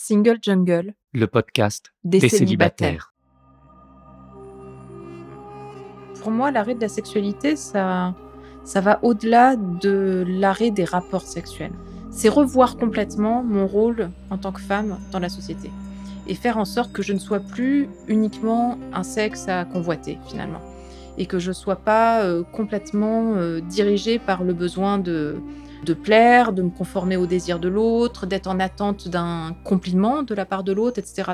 Single Jungle, le podcast des, des célibataires. célibataires. Pour moi, l'arrêt de la sexualité, ça, ça va au-delà de l'arrêt des rapports sexuels. C'est revoir complètement mon rôle en tant que femme dans la société et faire en sorte que je ne sois plus uniquement un sexe à convoiter finalement et que je ne sois pas euh, complètement euh, dirigée par le besoin de, de plaire, de me conformer aux désirs de l'autre, d'être en attente d'un compliment de la part de l'autre, etc.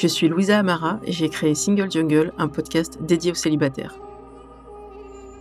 Je suis Louisa Amara et j'ai créé Single Jungle, un podcast dédié aux célibataires.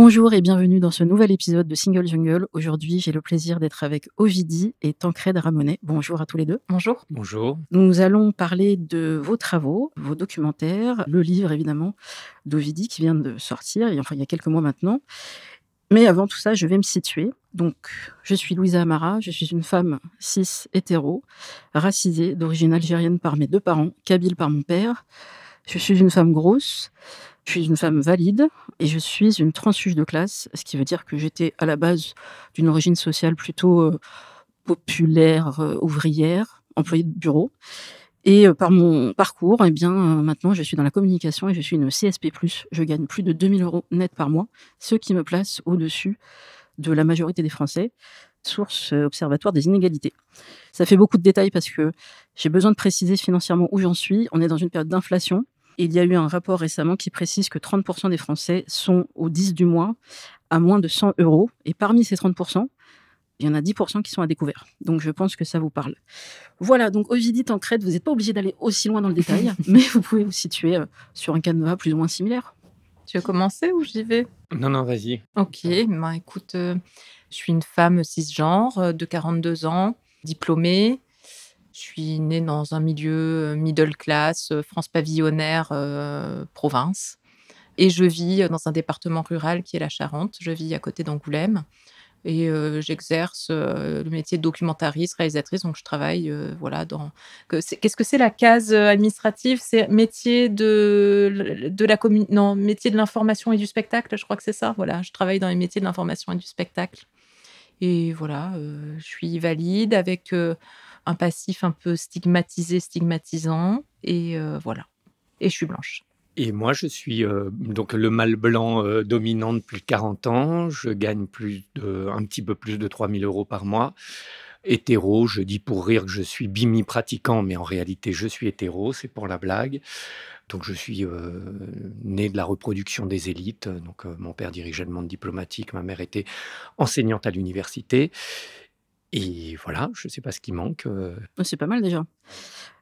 Bonjour et bienvenue dans ce nouvel épisode de Single Jungle. Aujourd'hui, j'ai le plaisir d'être avec Ovidie et Tancred Ramonet. Bonjour à tous les deux. Bonjour. Bonjour. Nous allons parler de vos travaux, vos documentaires, le livre évidemment d'Ovidie qui vient de sortir, et enfin il y a quelques mois maintenant. Mais avant tout ça, je vais me situer. Donc, je suis Louisa Amara, je suis une femme cis hétéro, racisée, d'origine algérienne par mes deux parents, kabyle par mon père. Je suis une femme grosse, je suis une femme valide et je suis une transfuge de classe, ce qui veut dire que j'étais à la base d'une origine sociale plutôt euh, populaire, euh, ouvrière, employée de bureau. Et euh, par mon parcours, eh bien, maintenant, je suis dans la communication et je suis une CSP+. Je gagne plus de 2000 euros net par mois, ce qui me place au-dessus de la majorité des Français, source observatoire des inégalités. Ça fait beaucoup de détails parce que j'ai besoin de préciser financièrement où j'en suis. On est dans une période d'inflation. Il y a eu un rapport récemment qui précise que 30% des Français sont au 10 du mois à moins de 100 euros. Et parmi ces 30%, il y en a 10% qui sont à découvert. Donc je pense que ça vous parle. Voilà, donc Ovidie Tancred, vous n'êtes pas obligé d'aller aussi loin dans le détail, mais vous pouvez vous situer euh, sur un canevas plus ou moins similaire. Tu veux commencer ou j'y vais? Non, non, vas-y. Ok, bah écoute, euh, je suis une femme cisgenre euh, de 42 ans, diplômée. Je suis née dans un milieu euh, middle class, euh, France pavillonnaire, euh, province. Et je vis dans un département rural qui est la Charente. Je vis à côté d'Angoulême. Et j'exerce le métier de documentariste, réalisatrice. Donc, je travaille voilà, dans. Qu'est-ce que c'est la case administrative? C'est métier de, de la. Non, métier de l'information et du spectacle, je crois que c'est ça. Voilà, je travaille dans les métiers de l'information et du spectacle. Et voilà, je suis valide avec un passif un peu stigmatisé, stigmatisant. Et euh, voilà. Et je suis blanche. Et moi, je suis euh, donc le mâle blanc euh, dominant depuis plus de 40 ans. Je gagne plus de, un petit peu plus de 3000 euros par mois. Hétéro, je dis pour rire que je suis bimi-pratiquant, mais en réalité, je suis hétéro, c'est pour la blague. Donc, je suis euh, né de la reproduction des élites. Donc, mon père dirigeait le monde diplomatique, ma mère était enseignante à l'université. Et voilà, je ne sais pas ce qui manque. euh, C'est pas mal déjà.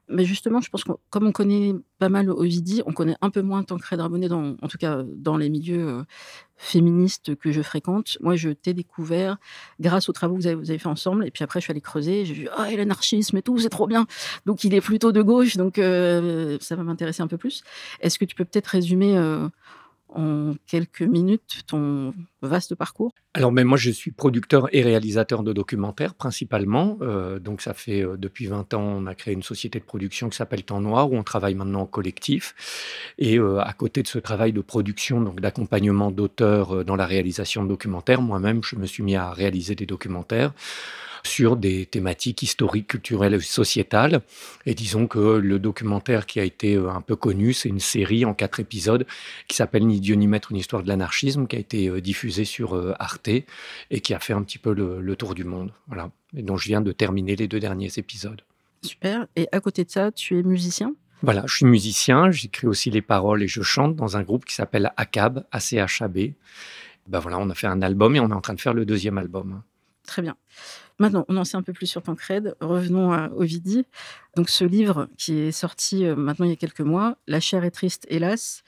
Mais justement, je pense que comme on connaît pas mal Ovidie, on connaît un peu moins Tancred Ramonet, dans, en tout cas dans les milieux euh, féministes que je fréquente. Moi, je t'ai découvert grâce aux travaux que vous avez, fait ensemble. Et puis après, je suis allée creuser. J'ai vu, ah, et l'anarchisme et tout, c'est trop bien. Donc, il est plutôt de gauche. Donc, euh, ça va m'intéresser un peu plus. Est-ce que tu peux peut-être résumer en quelques minutes ton vaste parcours? Alors, mais moi, je suis producteur et réalisateur de documentaires principalement. Euh, donc, ça fait euh, depuis 20 ans, on a créé une société de production qui s'appelle Temps Noir, où on travaille maintenant en collectif. Et euh, à côté de ce travail de production, donc d'accompagnement d'auteurs dans la réalisation de documentaires, moi-même, je me suis mis à réaliser des documentaires sur des thématiques historiques, culturelles et sociétales. Et disons que le documentaire qui a été euh, un peu connu, c'est une série en quatre épisodes qui s'appelle Ni Dieu ni Maître, une histoire de l'anarchisme, qui a été euh, diffusée sur euh, Arte et qui a fait un petit peu le, le tour du monde. Voilà. Et dont je viens de terminer les deux derniers épisodes. Super. Et à côté de ça, tu es musicien? Voilà, je suis musicien, j'écris aussi les paroles et je chante dans un groupe qui s'appelle ACAB, ACHAB. Ben voilà, on a fait un album et on est en train de faire le deuxième album. Très bien. Maintenant, on en sait un peu plus sur Tancred. Revenons à Ovidie. Donc, ce livre qui est sorti euh, maintenant il y a quelques mois, La chair est triste, hélas,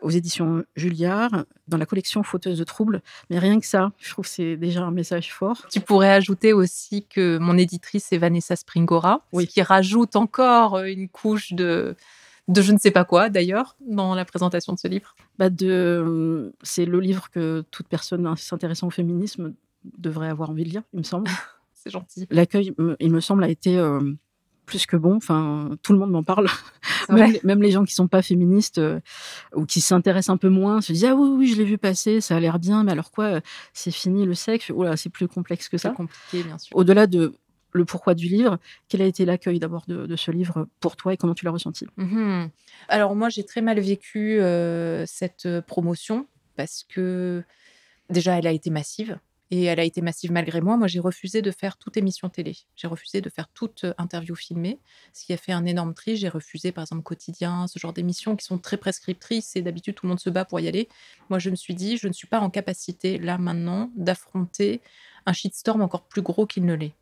aux éditions Julliard, dans la collection Fauteuse de troubles. Mais rien que ça, je trouve que c'est déjà un message fort. Tu pourrais ajouter aussi que mon éditrice est Vanessa Springora, Oui. qui rajoute encore euh, une couche de, de je ne sais pas quoi d'ailleurs dans la présentation de ce livre. Bah, de, c'est le livre que toute personne s'intéressant au féminisme devrait avoir envie de lire, il me semble. C'est gentil. L'accueil, il me semble, a été euh, plus que bon. Enfin, tout le monde m'en parle. C'est Même, les- même les gens qui sont pas féministes euh, ou qui s'intéressent un peu moins se disent ah oui oui je l'ai vu passer ça a l'air bien mais alors quoi euh, c'est fini le sexe oula c'est plus complexe que C'est ça compliqué, bien sûr. au-delà de le pourquoi du livre quel a été l'accueil d'abord de, de ce livre pour toi et comment tu l'as ressenti? Mhm. Alors moi, j'ai très mal vécu euh, cette promotion parce que déjà, elle a été massive. Et elle a été massive malgré moi. Moi, j'ai refusé de faire toute émission télé. J'ai refusé de faire toute euh, interview filmée, ce qui a fait un énorme tri. J'ai refusé, par exemple, Quotidien, ce genre d'émissions qui sont très prescriptrices et d'habitude, tout le monde se bat pour y aller. Moi, je me suis dit, je ne suis pas en capacité, là, maintenant, d'affronter un shitstorm encore plus gros qu'il ne l'est.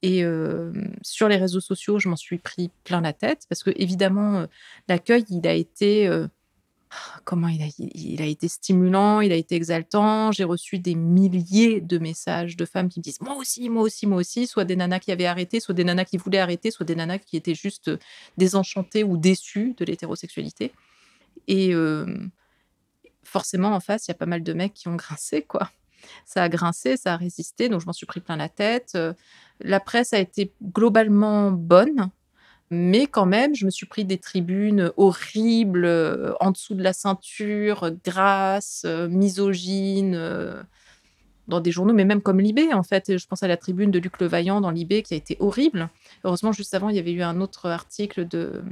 Et euh, sur les réseaux sociaux, je m'en suis pris plein la tête parce que évidemment, euh, l'accueil, il a été comment il a, été stimulant, il a été exaltant. J'ai reçu des milliers de messages de femmes qui me disent moi aussi, moi aussi, moi aussi, soit des nanas qui avaient arrêté, soit des nanas qui voulaient arrêter, soit des nanas qui étaient juste euh, désenchantées ou déçues de l'hétérosexualité. Et forcément, en face, il y a pas mal de mecs qui ont grincé, quoi. Ça a grincé, ça a résisté, donc je m'en suis pris plein la tête. Euh, La presse a été globalement bonne, mais quand même, je me suis pris des tribunes horribles, euh, en dessous de la ceinture, euh, grasses, euh, misogynes, dans des journaux, mais même comme Libé, en fait. Je pense à la tribune de Luc Levaillant dans Libé, qui a été horrible. Heureusement, juste avant, il y avait eu un autre article de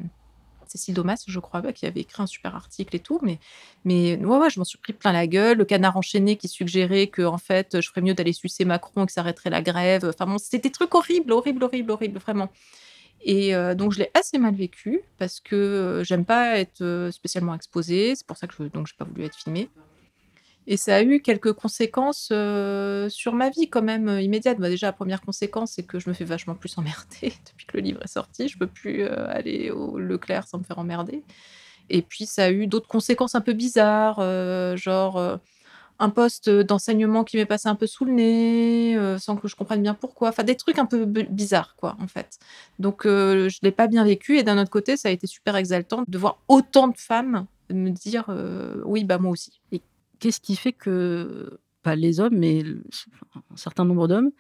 Cécile Domas, je crois, qui avait écrit un super article et tout. Mais, mais ouais, ouais, je m'en suis pris plein la gueule. Le canard enchaîné qui suggérait que, en fait, je ferais mieux d'aller sucer Macron et que ça arrêterait la grève. Enfin bon, c'était des trucs horribles, horribles, horribles, horribles, vraiment. Et euh, donc, je l'ai assez mal vécu parce que euh, j'aime pas être euh, spécialement exposée. C'est pour ça que je n'ai pas voulu être filmée. Et ça a eu quelques conséquences euh, sur ma vie quand même immédiates. Bah, déjà, la première conséquence, c'est que je me fais vachement plus emmerder depuis que le livre est sorti. Je peux plus aller au Leclerc sans me faire emmerder. Et puis, ça a eu d'autres conséquences un peu bizarres, genre un poste d'enseignement qui m'est passé un peu sous le nez, euh, sans que je comprenne bien pourquoi. Enfin, des trucs un peu bizarres, quoi, en fait. Donc, euh, je l'ai pas bien vécu. Et d'un autre côté, ça a été super exaltant de voir autant de femmes me dire euh, oui, bah moi aussi. qu'est-ce qui fait que pas les hommes mais un certain nombre d'hommes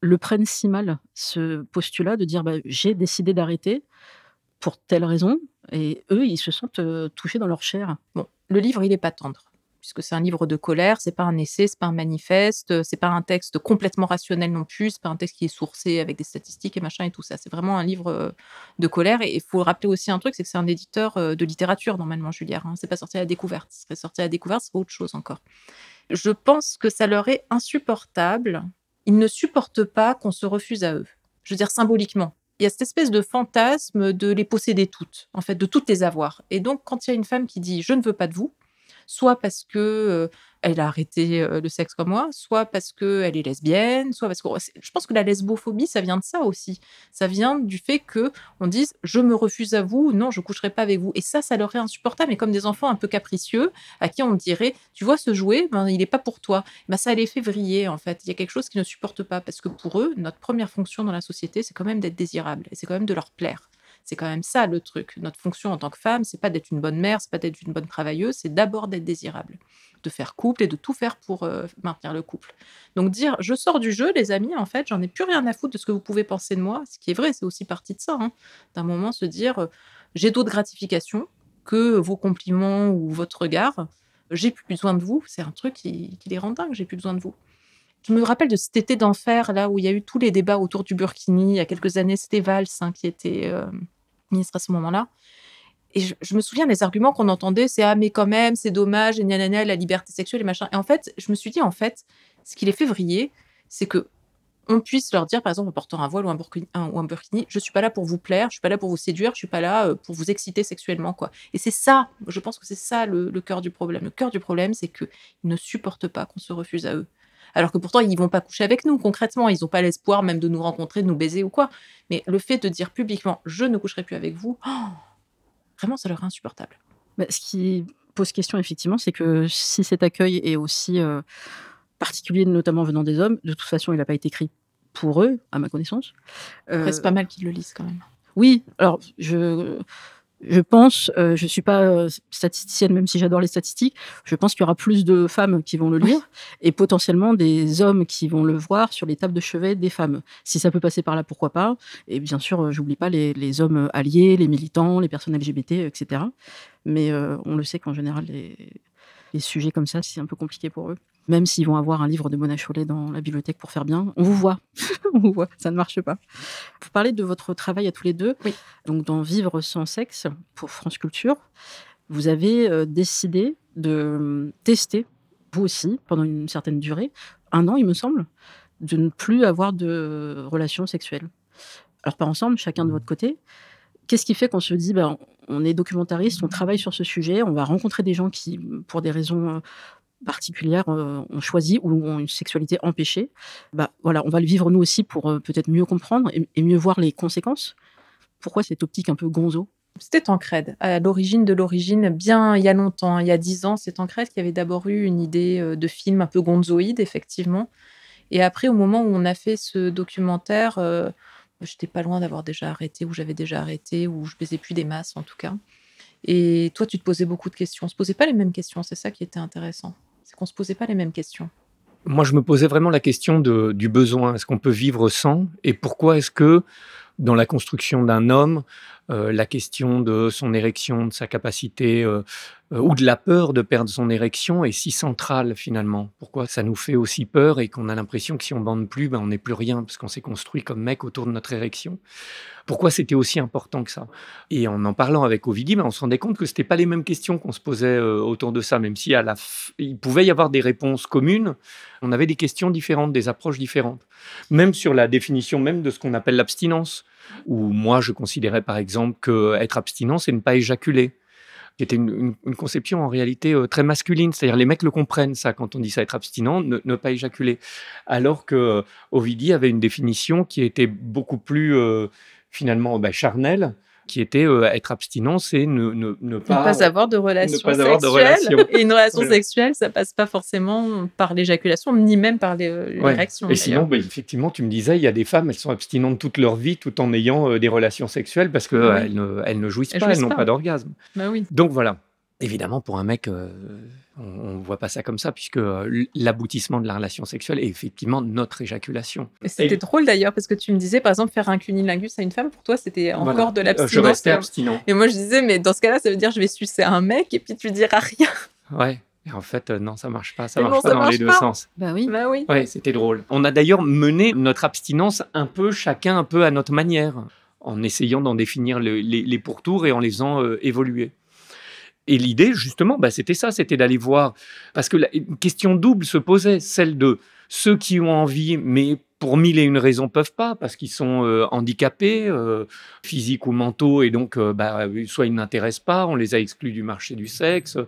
le prennent si mal ce postulat de dire bah, j'ai décidé d'arrêter pour telle raison et eux ils se sentent touchés dans leur chair? Bon, le livre, il est pas tendre, puisque c'est un livre de colère, c'est pas un essai, c'est pas un manifeste, c'est pas un texte complètement rationnel non plus, c'est pas un texte qui est sourcé avec des statistiques et machin et tout ça. C'est vraiment un livre euh, de colère. Et il faut rappeler aussi un truc, c'est que c'est un éditeur euh, de littérature, normalement, Julière. Hein. C'est pas sorti à la découverte. Ce serait sorti à la découverte, c'est autre chose encore. Je pense que ça leur est insupportable. Ils ne supportent pas qu'on se refuse à eux. Je veux dire, symboliquement il y a cette espèce de fantasme de les posséder toutes, en fait, de toutes les avoir. Et donc, quand il y a une femme qui dit je ne veux pas de vous, soit parce que elle a arrêté le sexe comme moi, soit parce que elle est lesbienne, soit parce que je pense que la lesbophobie ça vient de ça aussi. Ça vient du fait que on dise je me refuse à vous, non je coucherai pas avec vous. Et ça, ça leur est insupportable. Mais comme des enfants un peu capricieux à qui on dirait tu vois ce jouet, ben il est pas pour toi. Ben ça les fait vriller en fait. Il y a quelque chose qu'ils ne supportent pas parce que pour eux notre première fonction dans la société c'est quand même d'être désirable et c'est quand même de leur plaire. C'est quand même ça le truc. Notre fonction en tant que femme, c'est pas d'être une bonne mère, c'est pas d'être une bonne travailleuse, c'est d'abord d'être désirable, de faire couple et de tout faire pour euh, maintenir le couple. Donc dire je sors du jeu, les amis, en fait, j'en ai plus rien à foutre de ce que vous pouvez penser de moi, ce qui est vrai, c'est aussi partie de ça. Hein. D'un moment se dire euh, j'ai d'autres gratifications que vos compliments ou votre regard, j'ai plus besoin de vous, c'est un truc qui, qui les rend dingues, j'ai plus besoin de vous. Je me rappelle de cet été d'enfer, là où il y a eu tous les débats autour du Burkini? Il y a quelques années, c'était Valls hein, qui était euh, ministre à ce moment-là. Et je, me souviens des arguments qu'on entendait, c'est ah mais quand même, c'est dommage, et gna, la liberté sexuelle et machin. Et en fait, je me suis dit en fait, ce qui les fait vriller, c'est que on puisse leur dire, par exemple, en portant un voile ou un burkini, un, ou je suis pas là pour vous plaire, je suis pas là pour vous séduire, je suis pas là euh, pour vous exciter sexuellement, quoi. Et c'est ça, je pense que c'est ça le cœur du problème. Le cœur du problème, c'est qu'ils ne supportent pas qu'on se refuse à eux. Alors que pourtant, ils vont pas coucher avec nous concrètement. Ils n'ont pas l'espoir même de nous rencontrer, de nous baiser ou quoi. Mais le fait de dire publiquement, je ne coucherai plus avec vous, oh, vraiment, ça leur est insupportable. Bah, ce qui pose question, effectivement, c'est que si cet accueil est aussi euh, particulier, notamment venant des hommes, de toute façon, il n'a pas été écrit pour eux, à ma connaissance. Euh, c'est pas mal qu'ils le lisent quand même. Oui, alors je, je pense, euh, je suis pas euh, statisticienne, même si j'adore les statistiques, je pense qu'il y aura plus de femmes qui vont le lire et potentiellement des hommes qui vont le voir sur les tables de chevet des femmes. Si ça peut passer par là, pourquoi pas? Et bien sûr, euh, j'oublie pas les, les, hommes alliés, les militants, les personnes LGBT, etc. Mais on le sait qu'en général, les, les sujets comme ça, c'est un peu compliqué pour eux même s'ils vont avoir un livre de Mona Chollet dans la bibliothèque pour faire bien, on vous voit, on vous voit, ça ne marche pas. Pour parler de votre travail à tous les deux, oui. donc dans Vivre sans sexe pour France Culture, vous avez euh, décidé de euh, tester, vous aussi, pendant une certaine durée, un an il me semble, de ne plus avoir de relations sexuelles. Alors pas ensemble, chacun de votre côté. Qu'est-ce qui fait qu'on se dit, ben, on est documentariste, on travaille sur ce sujet, on va rencontrer des gens qui, pour des raisons euh, particulière euh, on choisit ou ont une sexualité empêchée, bah, voilà, on va le vivre nous aussi pour euh, peut-être mieux comprendre et, mieux voir les conséquences. Pourquoi cette optique un peu gonzo? C'était Tancred, à l'origine de l'origine, bien il y a longtemps, il y a dix ans, c'est Tancred qui avait d'abord eu une idée euh, de film un peu gonzoïde, effectivement. Et après, au moment où on a fait ce documentaire, j'étais pas loin d'avoir déjà arrêté, ou j'avais déjà arrêté, ou je baisais plus des masses en tout cas. Et toi, tu te posais beaucoup de questions. On se posait pas les mêmes questions, c'est ça qui était intéressant qu'on ne se posait pas les mêmes questions. Moi, je me posais vraiment la question du besoin. Est-ce qu'on peut vivre sans? Et pourquoi est-ce que dans la construction d'un homme, la question de son érection, de sa capacité euh, euh, ou de la peur de perdre son érection est si centrale finalement. Pourquoi ça nous fait aussi peur et qu'on a l'impression que si on bande plus, ben, on n'est plus rien parce qu'on s'est construit comme mec autour de notre érection? Pourquoi c'était aussi important que ça? Et en en parlant avec Ovidie, ben, on se rendait compte que c'était pas les mêmes questions qu'on se posait autour de ça, même si à la il pouvait y avoir des réponses communes, on avait des questions différentes, des approches différentes. Même sur la définition même de ce qu'on appelle l'abstinence où moi je considérais par exemple qu'être abstinent, c'est ne pas éjaculer qui était une, conception en réalité euh, très masculine. C'est-à-dire les mecs le comprennent ça quand on dit ça être abstinent, ne, pas éjaculer. Alors que euh, Ovidie avait une définition qui était beaucoup plus euh, finalement bah, charnelle qui était euh, être abstinent, c'est ne, ne, ne, pas, ne, pas, avoir de relations sexuelles. Et une relation sexuelle, ça passe pas forcément par l'éjaculation, ni même par euh, l'érection. Et sinon, bah, effectivement, tu me disais, il y a des femmes, elles sont abstinentes toute leur vie tout en ayant euh, des relations sexuelles parce qu'elles elles ne, elles ne jouissent pas, elles n'ont pas, d'orgasme. Bah oui. Donc voilà. Évidemment, pour un mec, euh, on ne voit pas ça comme ça, puisque euh, l'aboutissement de la relation sexuelle est effectivement notre éjaculation. C'était drôle d'ailleurs, parce que tu me disais, par exemple, faire un cunilingus à une femme, pour toi, c'était encore de l'abstinence. Je restais abstinent. Et moi, je disais, mais dans ce cas-là, ça veut dire je vais sucer un mec, et puis tu diras rien. Ouais. Et en fait, euh, non, ça marche pas. Ça marche pas dans les deux sens. Bah oui. Bah oui. Ouais, c'était drôle. On a d'ailleurs mené notre abstinence un peu, chacun un peu à notre manière, en essayant d'en définir les, pourtours et en les faisant évoluer. Et l'idée, justement, bah, c'était ça, c'était d'aller voir. Parce que une question double se posait, celle de ceux qui ont envie, mais pour mille et une raisons peuvent pas, parce qu'ils sont euh, handicapés, euh, physiques ou mentaux, et donc euh, bah, soit ils n'intéressent pas, on les a exclus du marché du sexe,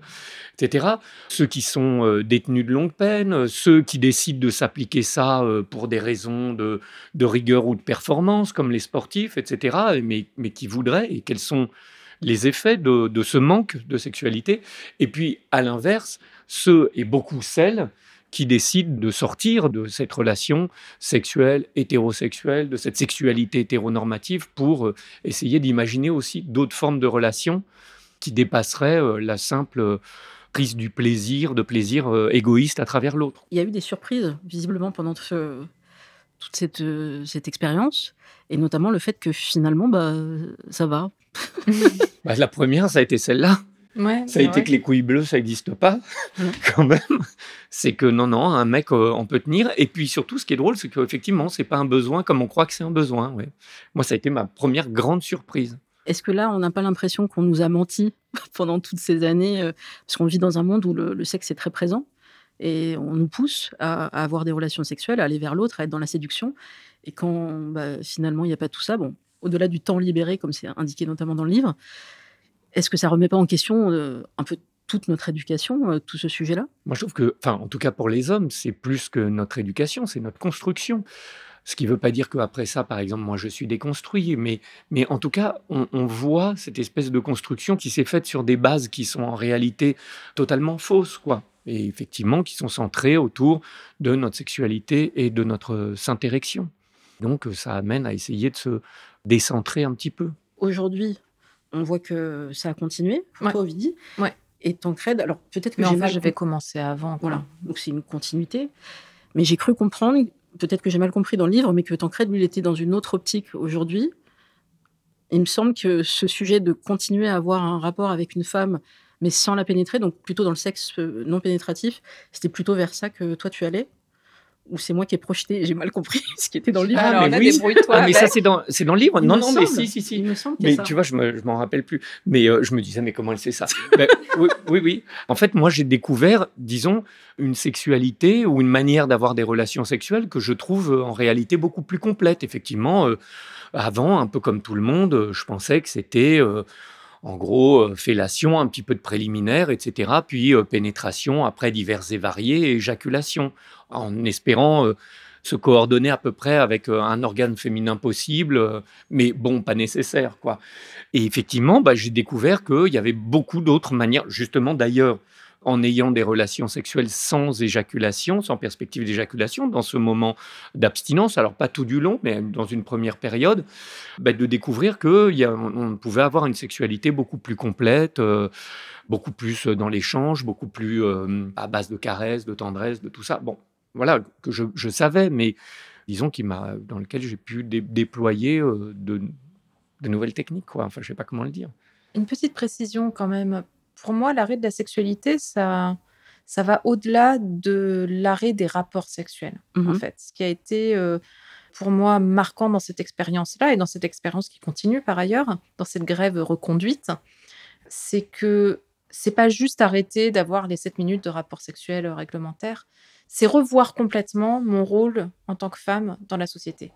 etc. Ceux qui sont détenus de longue peine, ceux qui décident de s'appliquer ça pour des raisons de, de, rigueur ou de performance, comme les sportifs, etc., mais, mais qui voudraient, et quels sont les effets de, ce manque de sexualité. Et puis, à l'inverse, ceux et beaucoup celles qui décident de sortir de cette relation sexuelle, hétérosexuelle, de cette sexualité hétéronormative pour euh, essayer d'imaginer aussi d'autres formes de relations qui dépasseraient euh, la simple prise du plaisir, de plaisir euh, égoïste à travers l'autre. Il y a eu des surprises, visiblement, pendant toute cette, cette expérience, et notamment le fait que finalement, bah, ça va. Bah, la première, ça a été celle-là. ça a été que les couilles bleues, ça n'existe pas, quand même. C'est que non, non, un mec, euh, on peut tenir. Et puis surtout, ce qui est drôle, c'est qu'effectivement, c'est pas un besoin comme on croit que c'est un besoin. Ouais. Moi, ça a été ma première grande surprise. Est-ce que là, on n'a pas l'impression qu'on nous a menti pendant toutes ces années euh, Parce qu'on vit dans un monde où le, sexe est très présent? Et on nous pousse à, avoir des relations sexuelles, à aller vers l'autre, à être dans la séduction. Et quand bah, finalement, il n'y a pas tout ça, bon, au-delà du temps libéré, comme c'est indiqué notamment dans le livre, est-ce que ça remet pas en question euh, un peu toute notre éducation, euh, tout ce sujet-là? Moi, je trouve que, enfin, en tout cas pour les hommes, c'est plus que notre éducation, c'est notre construction. Ce qui ne veut pas dire qu'après ça, par exemple, moi, je suis déconstruit, mais, mais en tout cas, on, on voit cette espèce de construction qui s'est faite sur des bases qui sont en réalité totalement fausses, quoi. Et effectivement, qui sont centrées autour de notre sexualité et de notre syntérection. Donc, ça amène à essayer de se décentrer un petit peu. Aujourd'hui, on voit que ça a continué pour Ouais. toi, Ovidie. Ouais. Et Tancred, alors peut-être que Mais enfin, mal j'avais commencé avant. quoi. Voilà, donc c'est une continuité. Mais j'ai cru comprendre, peut-être que j'ai mal compris dans le livre, mais que Tancred, lui, il était dans une autre optique aujourd'hui. Il me semble que ce sujet de continuer à avoir un rapport avec une femme, mais sans la pénétrer, donc plutôt dans le sexe euh, non pénétratif, c'était plutôt vers ça que toi tu allais Ou c'est moi qui ai projeté, et j'ai mal compris ce qui était dans le livre Ah, Alors mais là, oui. débrouille-toi. Ah, mais ça, avec. c'est dans, c'est dans le livre Il Non, non, mais si, si, si. Il me semble qu'il y a Mais ça. tu vois, je me, je m'en rappelle plus. Mais euh, je me disais, mais comment elle sait ça? Ben, oui, oui, oui. En fait, moi, j'ai découvert, disons, une sexualité ou une manière d'avoir des relations sexuelles que je trouve euh, en réalité beaucoup plus complète. Effectivement, euh, avant, un peu comme tout le monde, je pensais que c'était, euh, en gros, euh, fellation, un petit peu de préliminaire, etc. Puis euh, pénétration, après divers et variés, et éjaculation, en espérant euh, se coordonner à peu près avec un organe féminin possible, mais bon, pas nécessaire, quoi. Et effectivement, bah, j'ai découvert qu'il y avait beaucoup d'autres manières, justement d'ailleurs, en ayant des relations sexuelles sans éjaculation, sans perspective d'éjaculation, dans ce moment d'abstinence, alors pas tout du long, mais dans une première période, bah, de découvrir qu'on on pouvait avoir une sexualité beaucoup plus complète, euh, beaucoup plus dans l'échange, beaucoup plus euh, à base de caresses, de tendresse, de tout ça. Bon, voilà, que je, savais, mais disons qu'il m'a, dans lequel j'ai pu dé- déployer euh, de, de nouvelles techniques, quoi. Enfin, je sais pas comment le dire. Une petite précision quand même. Pour moi, l'arrêt de la sexualité, ça, ça va au-delà de l'arrêt des rapports sexuels, en Mhm. fait. Ce qui a été, euh, pour moi, marquant dans cette expérience-là et dans cette expérience qui continue par ailleurs, dans cette grève reconduite, c'est que c'est pas juste arrêter d'avoir les 7 minutes de rapports sexuels euh, réglementaires, c'est revoir complètement mon rôle en tant que femme dans la société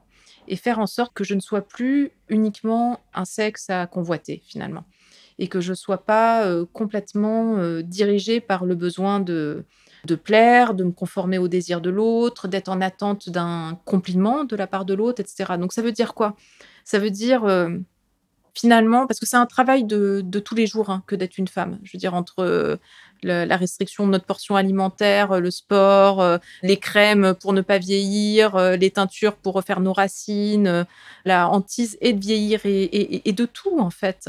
et faire en sorte que je ne sois plus uniquement un sexe à convoiter finalement et que je sois pas euh, complètement euh, dirigée par le besoin de plaire, de me conformer aux désirs de l'autre, d'être en attente d'un compliment de la part de l'autre, etc. Donc ça veut dire quoi? Ça veut dire euh, finalement, parce que c'est un travail de, tous les jours hein, que d'être une femme. Je veux dire, entre le- la restriction de notre portion alimentaire, euh, le sport, euh, les crèmes pour ne pas vieillir, euh, les teintures pour refaire nos racines, la hantise et de vieillir et, et- et de tout, en fait.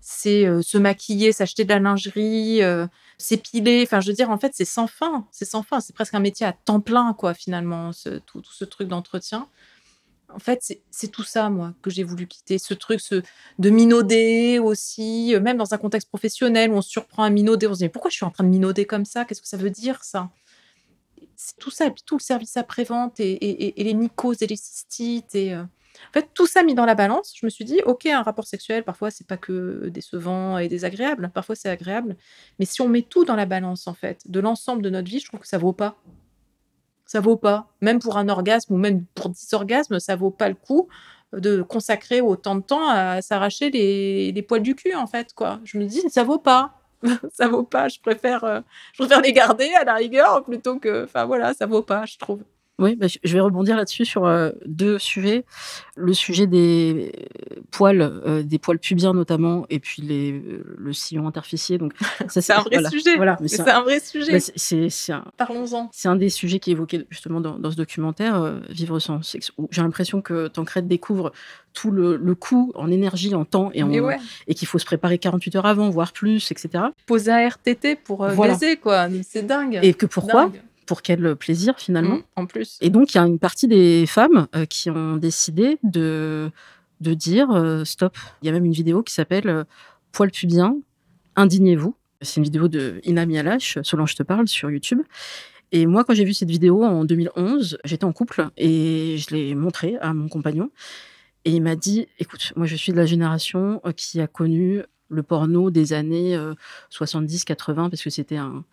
C'est se maquiller, s'acheter de la lingerie, s'épiler. Enfin, je veux dire, en fait, c'est sans fin. C'est sans fin. C'est presque un métier à temps plein, quoi, finalement, ce- tout, tout ce truc d'entretien. En fait, c'est- tout ça, moi, que j'ai voulu quitter. Ce truc de minauder aussi, euh, même dans un contexte professionnel où on se surprend à minauder. On se dit, mais pourquoi je suis en train de minauder comme ça? Qu'est-ce que ça veut dire, ça? C'est tout ça, et puis tout le service après-vente et les mycoses et les cystites. Et, euh, En fait, tout ça mis dans la balance, je me suis dit, OK, un rapport sexuel, parfois, c'est pas que décevant et désagréable. Parfois, c'est agréable. Mais si on met tout dans la balance, en fait, de l'ensemble de notre vie, je trouve que ça vaut pas. Ça vaut pas. Même pour un orgasme ou même pour 10 orgasmes, ça vaut pas le coup de consacrer autant de temps à s'arracher les, poils du cul, en fait, quoi. Je me dis, ça vaut pas. ça vaut pas. Je préfère, euh, je préfère les garder à la rigueur plutôt que. Enfin, voilà, ça vaut pas, je trouve. Oui, bah, je vais rebondir là-dessus sur euh, deux sujets. Le sujet des poils, euh, des poils pubiens notamment, et puis les, euh, le sillon interficier. Donc, ça, C'est un vrai voilà, sujet. Voilà, un, un vrai sujet. bah, c'est- un, Parlons-en. c'est un des sujets qui est évoqué justement dans, dans ce documentaire, euh, Vivre sans sexe, où j'ai l'impression que Tancred découvre tout le, le coût en énergie, en temps, et, en- ouais. et qu'il faut se préparer 48 heures avant, voire plus, etc. Poser un RTT pour euh, baiser, quoi. C'est dingue. Et que pourquoi Dingue. Pour quel plaisir finalement Mmh, en plus. Et donc, il y a une partie des femmes euh, qui ont décidé de, de dire euh, stop. Il y a même une vidéo qui s'appelle euh, Poil pubien, indignez-vous. C'est une vidéo de Ina Mialash, Solange te parle, sur YouTube. Et moi, quand j'ai vu cette vidéo en 2011, j'étais en couple et je l'ai montrée à mon compagnon. Et il m'a dit écoute, moi, je suis de la génération euh, qui a connu le porno des années 70-80 parce que c'était un,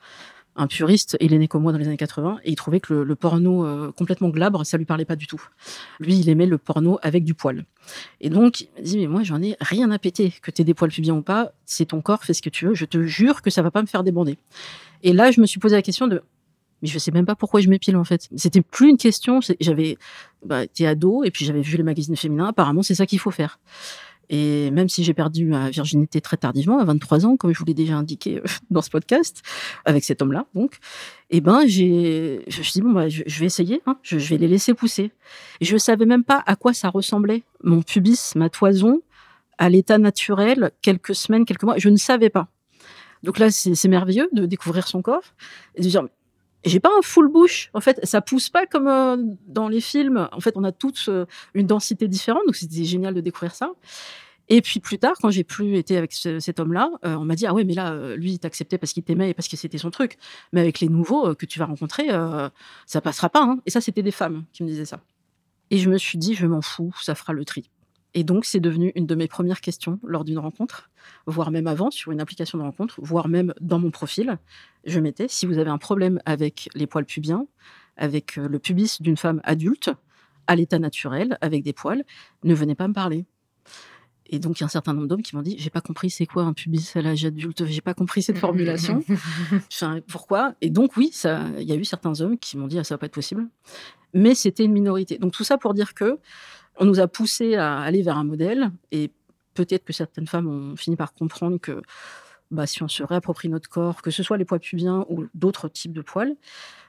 un puriste, il est né comme moi dans les années 80, et il trouvait que le, porno euh, complètement glabre, ça lui parlait pas du tout. Lui, il aimait le porno avec du poil. Et donc, il dit, mais moi, j'en ai rien à péter, que tu aies des poils pubiens ou pas, c'est ton corps, fais ce que tu veux, je te jure que ça va pas me faire débander. Et là, je me suis posé la question de, mais je sais même pas pourquoi je m'épile en fait. C'était plus une question, j'avais bah, été ado, et puis j'avais vu les magazines féminins, apparemment c'est ça qu'il faut faire. Et même si j'ai perdu ma virginité très tardivement, à 23 ans, comme je vous l'ai déjà indiqué euh, dans ce podcast, avec cet homme-là, donc, eh ben, j'ai, je me suis dit, bon, bah, je, vais essayer, hein, je, vais les laisser pousser. Et je ne savais même pas à quoi ça ressemblait, mon pubis, ma toison, à l'état naturel, quelques semaines, quelques mois, je ne savais pas. Donc là, c'est merveilleux de découvrir son corps et de dire, j'ai pas un full bouche. En fait, ça pousse pas comme euh, dans les films. En fait, on a toutes euh, une densité différente, donc c'était génial de découvrir ça. Et puis plus tard, quand j'ai plus été avec cet homme-là, euh, on m'a dit ah ouais mais là lui il t'acceptait parce qu'il t'aimait et parce que c'était son truc. Mais avec les nouveaux que tu vas rencontrer, ça passera pas. Hein. Et ça c'était des femmes qui me disaient ça. Et je me suis dit je m'en fous, ça fera le tri. Et donc, c'est devenu une de mes premières questions lors d'une rencontre, voire même avant, sur une application de rencontre, voire même dans mon profil. Je mettais, si vous avez un problème avec les poils pubiens, avec euh, le pubis d'une femme adulte, à l'état naturel, avec des poils, ne venez pas me parler. Et donc, il y a un certain nombre d'hommes qui m'ont dit J'ai pas compris c'est quoi un pubis à l'âge adulte, j'ai pas compris cette formulation. enfin, pourquoi? Et donc, oui, il y a eu certains hommes qui m'ont dit ah, Ça va pas être possible. Mais c'était une minorité. Donc, tout ça pour dire que on nous a poussé à aller vers un modèle et peut-être que certaines femmes ont fini par comprendre que bah, si on se réapproprie notre corps, que ce soit les poils pubiens ou d'autres types de poils,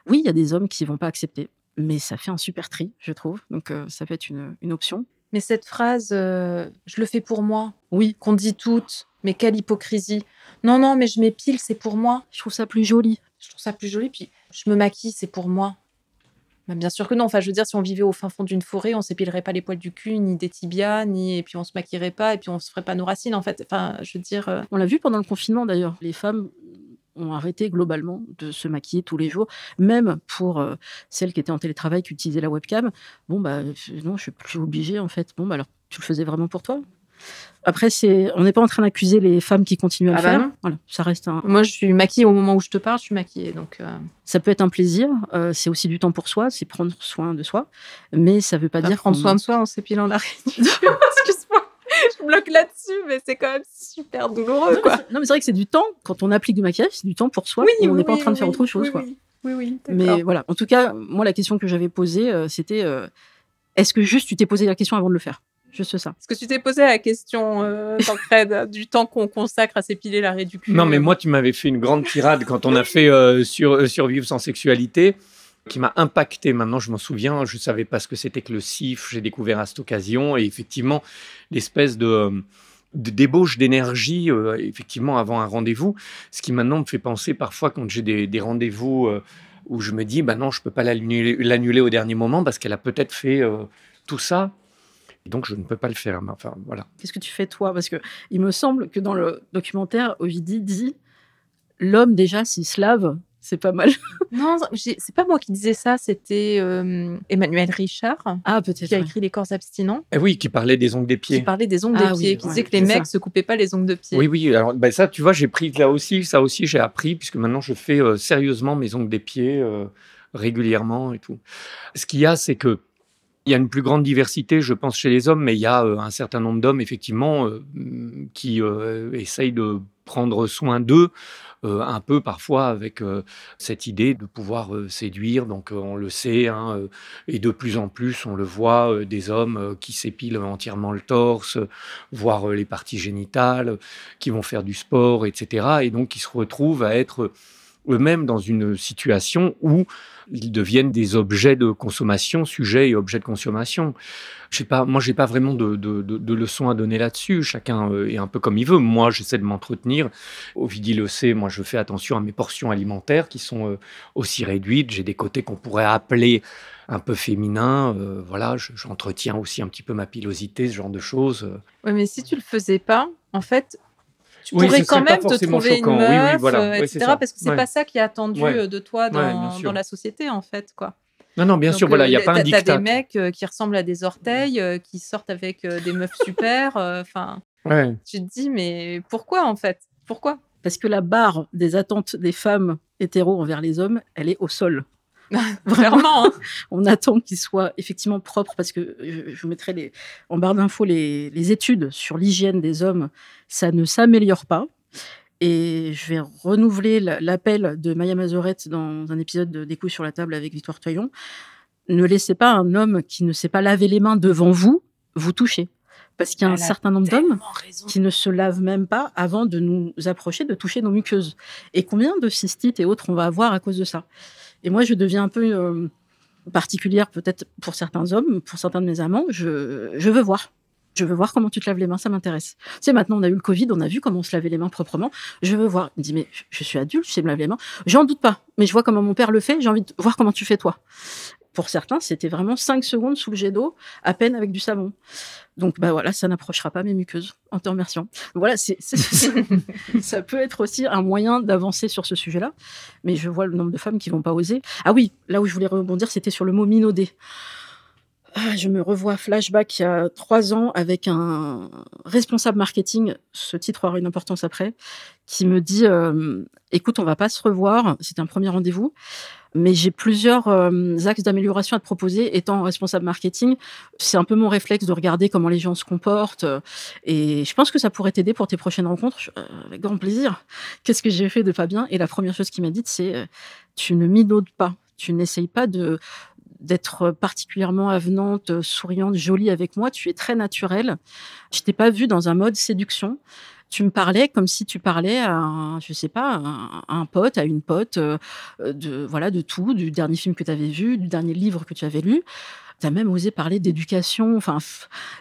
oui, il y a des hommes qui ne vont pas accepter. Mais ça fait un super tri, je trouve. Donc, euh, ça peut être une, option. Mais cette phrase, euh, je le fais pour moi, oui, qu'on dit toutes, mais quelle hypocrisie. Non, non, mais je m'épile, c'est pour moi. Je trouve ça plus joli. Je trouve ça plus joli. Puis, je me maquille, c'est pour moi. Bah, bien sûr que non. Enfin, je veux dire, si on vivait au fin fond d'une forêt, on s'épilerait pas les poils du cul, ni des tibias, ni et puis on se maquillerait pas, et puis on se ferait pas nos racines. En fait, enfin, je veux dire. Euh, on l'a vu pendant le confinement d'ailleurs. Les femmes ont arrêté globalement de se maquiller tous les jours, même pour euh, celles qui étaient en télétravail, qui utilisaient la webcam. Bon bah non, je suis plus obligée en fait. Bon bah alors tu le faisais vraiment pour toi? Après, c'est, on n'est pas en train d'accuser les femmes qui continuent à le ah bah faire. Voilà, ça reste un... Moi, je suis maquillée au moment où je te parle, je suis maquillée. Donc, euh. ça peut être un plaisir. Euh, c'est aussi du temps pour soi, c'est prendre soin de soi. Mais ça ne veut pas dire prendre soin de soi en s'épilant la Excuse-moi, je bloque là-dessus, mais c'est quand même super douloureux, non, quoi. Mais non, mais c'est vrai que c'est du temps. Quand on applique du maquillage, c'est du temps pour soi. Oui, on n'est pas en train de faire autre chose, quoi. Oui, oui. Mais voilà. En tout cas, moi, la question que j'avais posée, euh, c'était est-ce que juste tu t'es posé la question avant de le faire? Juste ça. Est-ce que tu t'es posé la question, euh, du temps qu'on consacre à s'épiler la réduction Non, mais moi, tu m'avais fait une grande tirade quand on a fait euh, sur, euh, Survivre sans sexualité, qui m'a impacté. Maintenant, je m'en souviens, je ne savais pas ce que c'était que le CIF. J'ai découvert à cette occasion. Et effectivement, l'espèce de de débauche d'énergie, effectivement, avant un rendez-vous. Ce qui maintenant me fait penser parfois quand j'ai des, rendez-vous où je me dis, bah non, je ne peux pas l'annuler au dernier moment parce qu'elle a peut-être fait tout ça donc, je ne peux pas le faire. Enfin, voilà. Qu'est-ce que tu fais, toi? Parce que il me semble que dans le documentaire, Ovidie dit l'homme, déjà, s'il se lave, c'est pas mal. non, c'est pas moi qui disais ça, c'était euh, Emmanuel Richard. Ah, peut-être. Qui a écrit Les corps abstinents. Eh oui, qui parlait des ongles des pieds. Qui parlait des ongles des ah pieds, qui disait que les mecs se coupaient pas les ongles de pied. Oui, oui. Alors, ben ça, tu vois, j'ai pris là aussi, ça aussi, j'ai appris, puisque maintenant, je fais euh, sérieusement mes ongles des pieds euh, régulièrement et tout. Ce qu'il y a, c'est que il y a une plus grande diversité, je pense, chez les hommes, mais il y a euh, un certain nombre d'hommes, effectivement, euh, qui euh, essayent de prendre soin d'eux, un peu parfois avec cette idée de pouvoir séduire. Donc, on le sait, hein, et de plus en plus, on le voit, des hommes qui s'épilent entièrement le torse, voire les parties génitales, qui vont faire du sport, etc. Et donc, qui se retrouvent à être eux-mêmes dans une situation où ils deviennent des objets de consommation, sujets et objets de consommation. Je sais pas, moi, j'ai pas vraiment de, de, leçons à donner là-dessus. Chacun euh, est un peu comme il veut. Moi, j'essaie de m'entretenir. Ovidie le sait, moi, je fais attention à mes portions alimentaires qui sont euh, aussi réduites. J'ai des côtés qu'on pourrait appeler un peu féminins. Euh, voilà, j'entretiens aussi un petit peu ma pilosité, ce genre de choses. Oui, mais si tu le faisais pas, en fait, tu pourrais quand même te trouver une meuf, euh, etc. parce que c'est pas ça qui est attendu euh, de toi dans, dans, la société, en fait, quoi. Non, non, bien sûr, voilà, il n'y a pas un dictat. T'as des mecs euh, qui ressemblent à des orteils, qui sortent avec des meufs super. Enfin, tu te dis, mais pourquoi en fait? Pourquoi? Parce que la barre des attentes des femmes hétéro envers les hommes, elle est au sol. Vraiment. Hein. on attend qu'il soit effectivement propre parce que je, vous mettrai les, en barre d'infos les, les études sur l'hygiène des hommes. Ça ne s'améliore pas. Et je vais renouveler l'appel de Maya Mazorette dans un épisode de Des coups sur la table avec Victoire Toyon. Ne laissez pas un homme qui ne sait pas laver les mains devant vous vous toucher. Parce qu'il y a un certain nombre d'hommes qui ne se lavent même pas avant de nous approcher, de toucher nos muqueuses. Et combien de cystites et autres on va avoir à cause de ça? Et moi, je deviens un peu euh, particulière peut-être pour certains hommes, pour certains de mes amants. Je, je veux voir. Je veux voir comment tu te laves les mains, ça m'intéresse. Tu sais, maintenant, on a eu le Covid, on a vu comment on se lavait les mains proprement. Je veux voir. Il me dit, mais je suis adulte, je sais me laver les mains. J'en doute pas, mais je vois comment mon père le fait, j'ai envie de voir comment tu fais toi. Pour certains, c'était vraiment cinq secondes sous le jet d'eau, à peine avec du savon. Donc, bah voilà, ça n'approchera pas mes muqueuses, en te remerciant. Voilà, c'est, ça peut être aussi un moyen d'avancer sur ce sujet-là. Mais je vois le nombre de femmes qui vont pas oser. Ah oui, là où je voulais rebondir, c'était sur le mot minauder. Ah, je me revois flashback il y a trois ans avec un responsable marketing, ce titre aura une importance après, qui me dit euh, écoute, on va pas se revoir, c'est un premier rendez-vous, mais j'ai plusieurs euh, axes d'amélioration à te proposer. Étant responsable marketing, c'est un peu mon réflexe de regarder comment les gens se comportent, euh, et je pense que ça pourrait t'aider pour tes prochaines rencontres, avec grand plaisir. Qu'est-ce que j'ai fait de pas bien? Et la première chose qu'il m'a dit, c'est tu ne minaudes pas, tu n'essayes pas de d'être particulièrement avenante, souriante, jolie avec moi. Tu es très naturelle. Je t'ai pas vue dans un mode séduction. Tu me parlais comme si tu parlais à, un, je sais pas, à un, pote, à une pote, euh, de voilà, de tout, du dernier film que tu avais vu, du dernier livre que tu avais lu. Tu as même osé parler d'éducation. Enfin,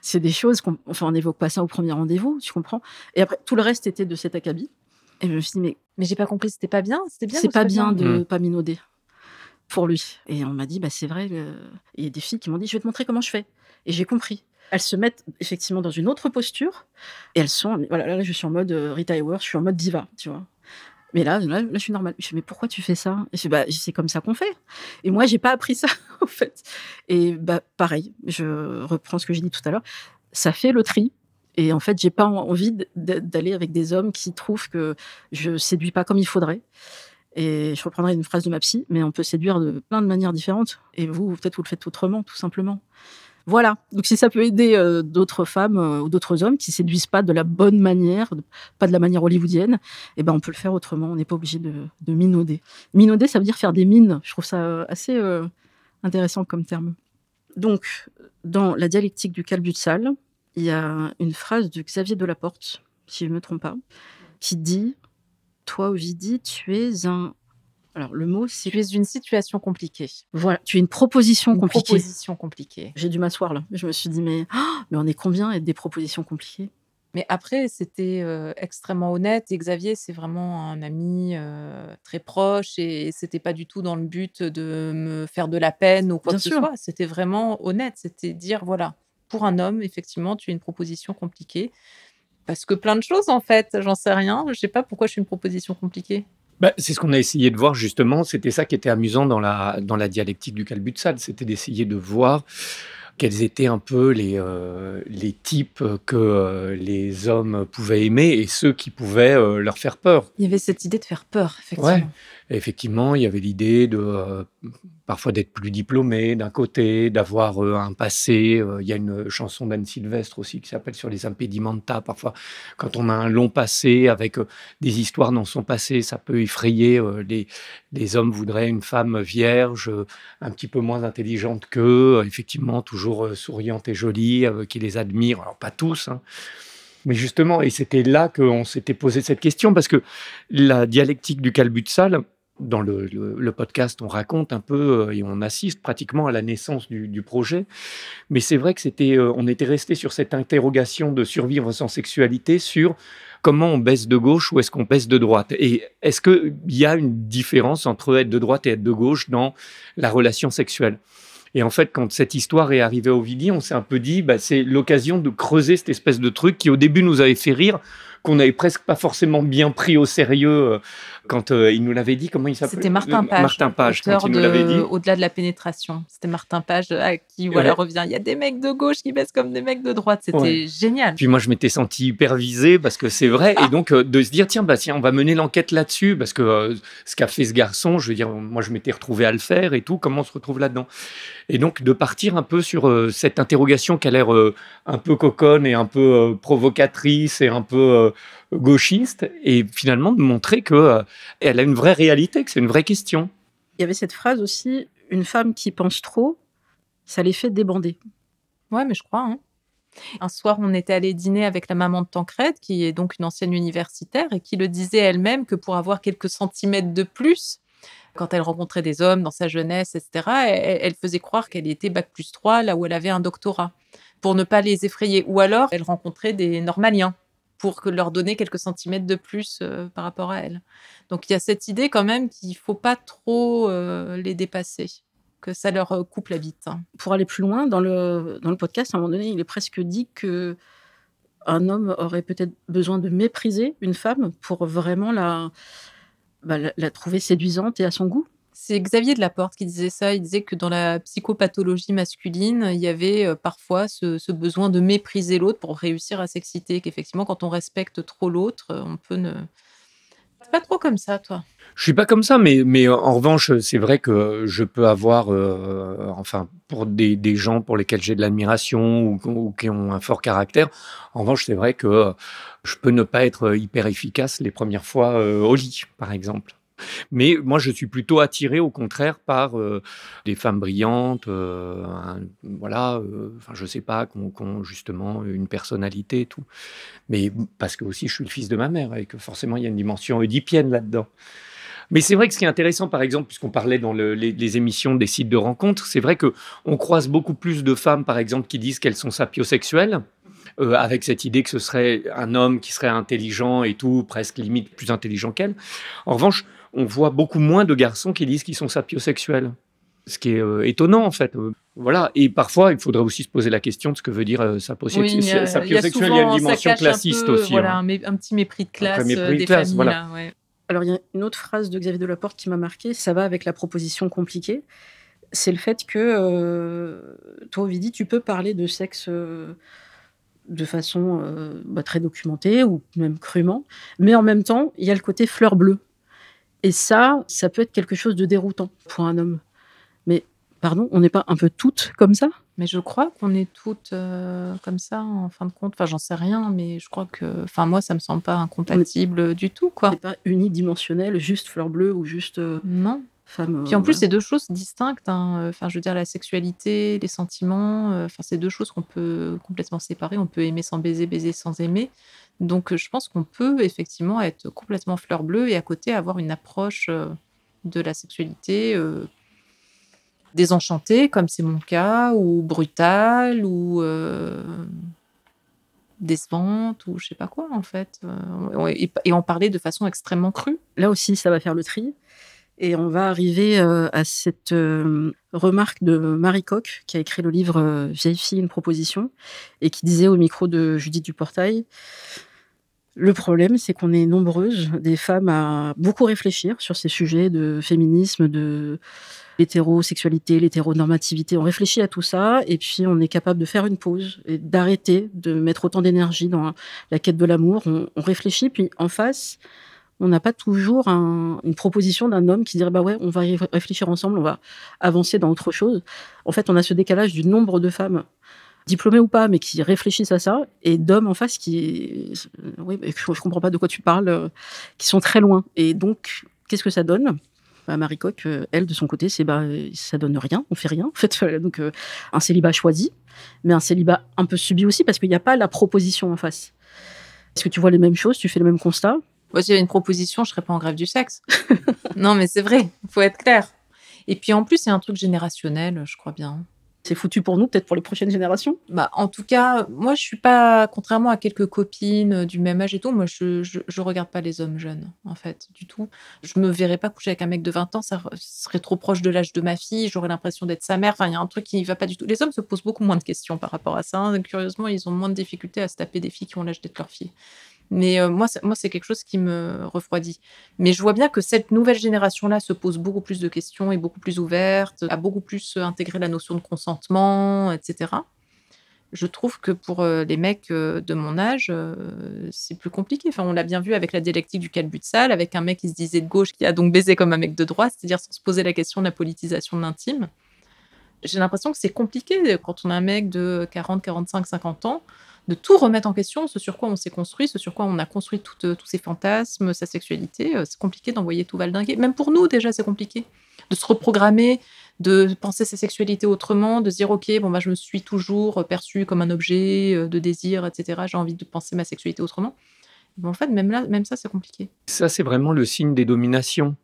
c'est des choses qu'on, enfin, on n'évoque pas ça au premier rendez-vous, tu comprends. Et après, tout le reste était de cet acabit. Et je me suis dit, mais. Mais j'ai pas compris, c'était pas bien? C'était bien? C'est pas, bien, de ne mmh. pas minauder pour lui. Et on m'a dit, bah, c'est vrai, il y a des filles qui m'ont dit, je vais te montrer comment je fais. Et j'ai compris. Elles se mettent effectivement dans une autre posture et elles sont, voilà, là, je suis en mode euh, Rita je suis en mode diva, tu vois. Mais là, là, je suis normale. Je dis, mais pourquoi tu fais ça? Et bah, c'est comme ça qu'on fait. Et moi, j'ai pas appris ça, en fait. Et bah, pareil, je reprends ce que j'ai dit tout à l'heure. Ça fait le tri. Et en fait, j'ai pas envie d'aller avec des hommes qui trouvent que je séduis pas comme il faudrait. Et je reprendrai une phrase de ma psy, mais on peut séduire de plein de manières différentes. Et vous, peut-être vous le faites autrement, tout simplement. Voilà. Donc si ça peut aider euh, d'autres femmes euh, ou d'autres hommes qui séduisent pas de la bonne manière, pas de la manière hollywoodienne, eh ben on peut le faire autrement. On n'est pas obligé de, de, minauder. Minauder, ça veut dire faire des mines. Je trouve ça euh, assez intéressant comme terme. Donc, dans la dialectique du calbutsal, il y a une phrase de Xavier Delaporte, si je ne me trompe pas, qui dit toi, Ovidie, tu es un. Alors, le mot, c'est. Tu es une situation compliquée. Voilà, tu es une proposition une compliquée. proposition compliquée. J'ai dû m'asseoir là. Je me suis dit, mais, oh, mais on est combien à être des propositions compliquées? Mais après, c'était euh, extrêmement honnête. Et Xavier, c'est vraiment un ami euh, très proche. Et c'était pas du tout dans le but de me faire de la peine ou quoi que ce soit. C'était vraiment honnête. C'était dire voilà, pour un homme, effectivement, tu es une proposition compliquée. Parce que plein de choses, en fait, j'en sais rien. Je sais pas pourquoi je suis une proposition compliquée. Bah, c'est ce qu'on a essayé de voir justement. C'était ça qui était amusant dans la, dans la dialectique du Calbutsad. C'était d'essayer de voir quels étaient un peu les, euh, les types que euh, les hommes pouvaient aimer et ceux qui pouvaient euh, leur faire peur. Il y avait cette idée de faire peur, effectivement. Effectivement, il y avait l'idée de parfois d'être plus diplômé d'un côté, d'avoir euh, un passé. Euh, il y a une chanson d'Anne Sylvestre aussi qui s'appelle Sur les impedimenta. Parfois, quand on a un long passé avec euh, des histoires dans son passé, ça peut effrayer. les, les hommes voudraient une femme vierge, un petit peu moins intelligente qu'eux, effectivement, toujours souriante et jolie, qui les admire. Alors, pas tous, hein. Mais justement, et c'était là qu'on s'était posé cette question, parce que la dialectique du calbutsal, dans le, podcast, on raconte un peu euh, et on assiste pratiquement à la naissance du, projet. Mais c'est vrai que c'était, euh, on était resté sur cette interrogation de survivre sans sexualité, sur comment on baisse de gauche ou est-ce qu'on baisse de droite. Et est-ce qu'il y a une différence entre être de droite et être de gauche dans la relation sexuelle? Et en fait, quand cette histoire est arrivée au Vidi, on s'est un peu dit, bah, c'est l'occasion de creuser cette espèce de truc qui au début nous avait fait rire qu'on n'avait presque pas forcément bien pris au sérieux quand il nous l'avait dit. Comment il s'appelait C'était Martin Page. Martin Page, quand il nous l'avait dit. Au-delà de la pénétration. C'était Martin Page à qui voilà, revient. Il y a des mecs de gauche qui baissent comme des mecs de droite. C'était génial. Puis moi, je m'étais senti hyper visé parce que c'est vrai. Et donc, de se dire, tiens, bah, tiens, on va mener l'enquête là-dessus parce que ce qu'a fait ce garçon, je veux dire, moi, je m'étais retrouvé à le faire et tout. Comment on se retrouve là-dedans? Et donc, de partir un peu sur cette interrogation qui a l'air un peu coconne et un peu provocatrice et un peu gauchiste et finalement de montrer que euh, elle a une vraie réalité, que c'est une vraie question. Il y avait cette phrase aussi une femme qui pense trop, ça les fait débander. Ouais, mais je crois. Hein. Un soir, on était allé dîner avec la maman de Tancred, qui est donc une ancienne universitaire, et qui le disait elle-même que pour avoir quelques centimètres de plus, quand elle rencontrait des hommes dans sa jeunesse, etc., elle, elle faisait croire qu'elle était bac plus 3 là où elle avait un doctorat, pour ne pas les effrayer. Ou alors, elle rencontrait des normaliens pour que leur donner quelques centimètres de plus euh, par rapport à elles. Donc il y a cette idée quand même qu'il faut pas trop euh, les dépasser, que ça leur euh, coupe la bite. Hein. Pour aller plus loin, dans le, dans le podcast, à un moment donné, il est presque dit que un homme aurait peut-être besoin de mépriser une femme pour vraiment la, bah, la trouver séduisante et à son goût. C'est Xavier de Laporte qui disait ça. Il disait que dans la psychopathologie masculine, il y avait euh, parfois ce, besoin de mépriser l'autre pour réussir à s'exciter. Qu'effectivement, quand on respecte trop l'autre, euh, on peut ne. Pas trop comme ça, toi. Je suis pas comme ça, mais, mais en revanche, c'est vrai que je peux avoir, euh, enfin, pour des, gens pour lesquels j'ai de l'admiration ou, qui ont un fort caractère, en revanche, c'est vrai que je peux ne pas être hyper efficace les premières fois au lit, par exemple. Mais moi, je suis plutôt attiré, au contraire, par euh, des femmes brillantes, euh, voilà, euh, enfin, je sais pas, qui ont, justement une personnalité et tout. Mais parce que aussi, je suis le fils de ma mère et que forcément, il y a une dimension oedipienne là-dedans. Mais c'est vrai que ce qui est intéressant, par exemple, puisqu'on parlait dans les, émissions des sites de rencontres, c'est vrai que on croise beaucoup plus de femmes, par exemple, qui disent qu'elles sont sapiosexuelles. avec cette idée que ce serait un homme qui serait intelligent et tout, presque limite plus intelligent qu'elle. En revanche, on voit beaucoup moins de garçons qui disent qu'ils sont sapiosexuels. Ce qui est euh, étonnant, en fait. Euh, voilà. Et parfois, il faudrait aussi se poser la question de ce que veut dire euh, sapiosexuel. il, y a, une dimension classiste aussi. Voilà, hein. un, petit mépris de classe des familles. Alors, il y a une autre phrase de Xavier Delaporte qui m'a marqué. Ça va avec la proposition compliquée. C'est le fait que, toi, Ovidie, tu peux parler de sexe de façon bah, très documentée ou même crûment, mais en même temps, il y a le côté fleur bleue. Et ça, ça peut être quelque chose de déroutant pour un homme. Mais, pardon, on n'est pas un peu toutes comme ça? Mais je crois qu'on est toutes euh, comme ça, en fin de compte. Enfin, j'en sais rien, mais je crois que. Enfin, moi, ça me semble pas incompatible du tout, quoi. C'est pas unidimensionnel, juste fleur bleue ou juste. Euh, non. Femme, Puis en plus, c'est deux choses distinctes. Hein. Enfin, je veux dire, la sexualité, les sentiments. Euh, enfin, c'est deux choses qu'on peut complètement séparer. On peut aimer sans baiser, baiser sans aimer. Donc, je pense qu'on peut effectivement être complètement fleur bleue et à côté avoir une approche de la sexualité désenchantée, comme c'est mon cas, ou brutale, ou décevante, ou je sais pas quoi en fait. et, en parler de façon extrêmement crue. Là aussi, ça va faire le tri. Et on va arriver à cette remarque de Marie Coq, qui a écrit le livre Vieille fille, une proposition, et qui disait au micro de Judith Duportail le problème, c'est qu'on est nombreuses, des femmes, à beaucoup réfléchir sur ces sujets de féminisme, de l'hétérosexualité, l'hétéronormativité. On réfléchit à tout ça et puis on est capable de faire une pause et d'arrêter de mettre autant d'énergie dans la quête de l'amour. On, réfléchit, puis en face, on n'a pas toujours une proposition d'un homme qui dirait bah ouais, on va réfléchir ensemble, on va avancer dans autre chose. En fait, on a ce décalage du nombre de femmes diplômés ou pas, mais qui réfléchissent à ça, et d'hommes en face qui, oui, je, ne comprends pas de quoi tu parles, euh, qui sont très loin. Et donc, qu'est-ce que ça donne? Bah, Marie Coq, euh, elle, de son côté, c'est bah, ça donne rien, on fait rien. En fait, donc euh, un célibat choisi, mais un célibat un peu subi aussi parce qu'il n'y a pas la proposition en face. Est-ce que tu vois les mêmes choses, tu fais le même constat? Moi, s'il y avait une proposition, je serais pas en grève du sexe. non, mais c'est vrai, il faut être clair. Et puis en plus, c'est un truc générationnel, je crois bien c'est foutu pour nous, peut-être pour les prochaines générations? Bah, En tout cas, moi, je suis pas, contrairement à quelques copines euh, du même âge et tout, moi, je, je, regarde pas les hommes jeunes, en fait, du tout. Je me verrais pas coucher avec un mec de 20 ans, ça serait trop proche de l'âge de ma fille, j'aurais l'impression d'être sa mère. Enfin, il y a un truc qui ne va pas du tout. Les hommes se posent beaucoup moins de questions par rapport à ça. Hein. Curieusement, ils ont moins de difficultés à se taper des filles qui ont l'âge d'être leur fille. Mais euh, moi, moi, c'est quelque chose qui me refroidit. Mais je vois bien que cette nouvelle génération-là se pose beaucoup plus de questions, est beaucoup plus ouverte, a beaucoup plus intégré la notion de consentement, etc. Je trouve que pour euh, les mecs euh, de mon âge, c'est plus compliqué. Enfin, on l'a bien vu avec la dialectique du calbut-sale, avec un mec qui se disait de gauche, qui a donc baisé comme un mec de droite, c'est-à-dire sans se poser la question de la politisation de l'intime. J'ai l'impression que c'est compliqué quand on a un mec de 40, 45, 50 ans de tout remettre en question, ce sur quoi on s'est construit, ce sur quoi on a construit euh, tous ses fantasmes, sa sexualité. Euh, c'est compliqué d'envoyer tout valdinguer. Même pour nous, déjà, c'est compliqué. De se reprogrammer, de penser sa sexualité autrement, de se dire, OK, bon, bah, je me suis toujours perçu comme un objet euh, de désir, etc. J'ai envie de penser ma sexualité autrement. En fait, même là, même ça, c'est compliqué. Ça, c'est vraiment le signe des dominations.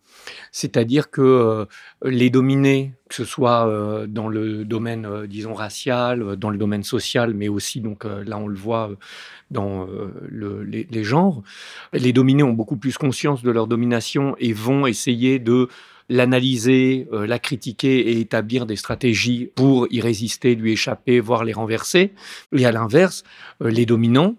C'est-à-dire que euh, les dominés, que ce soit euh, dans le domaine, euh, disons, racial, dans le domaine social, mais aussi, donc là, on le voit dans les, les, genres, les dominés ont beaucoup plus conscience de leur domination et vont essayer de l'analyser, la critiquer et établir des stratégies pour y résister, lui échapper, voire les renverser. Et à l'inverse, les dominants,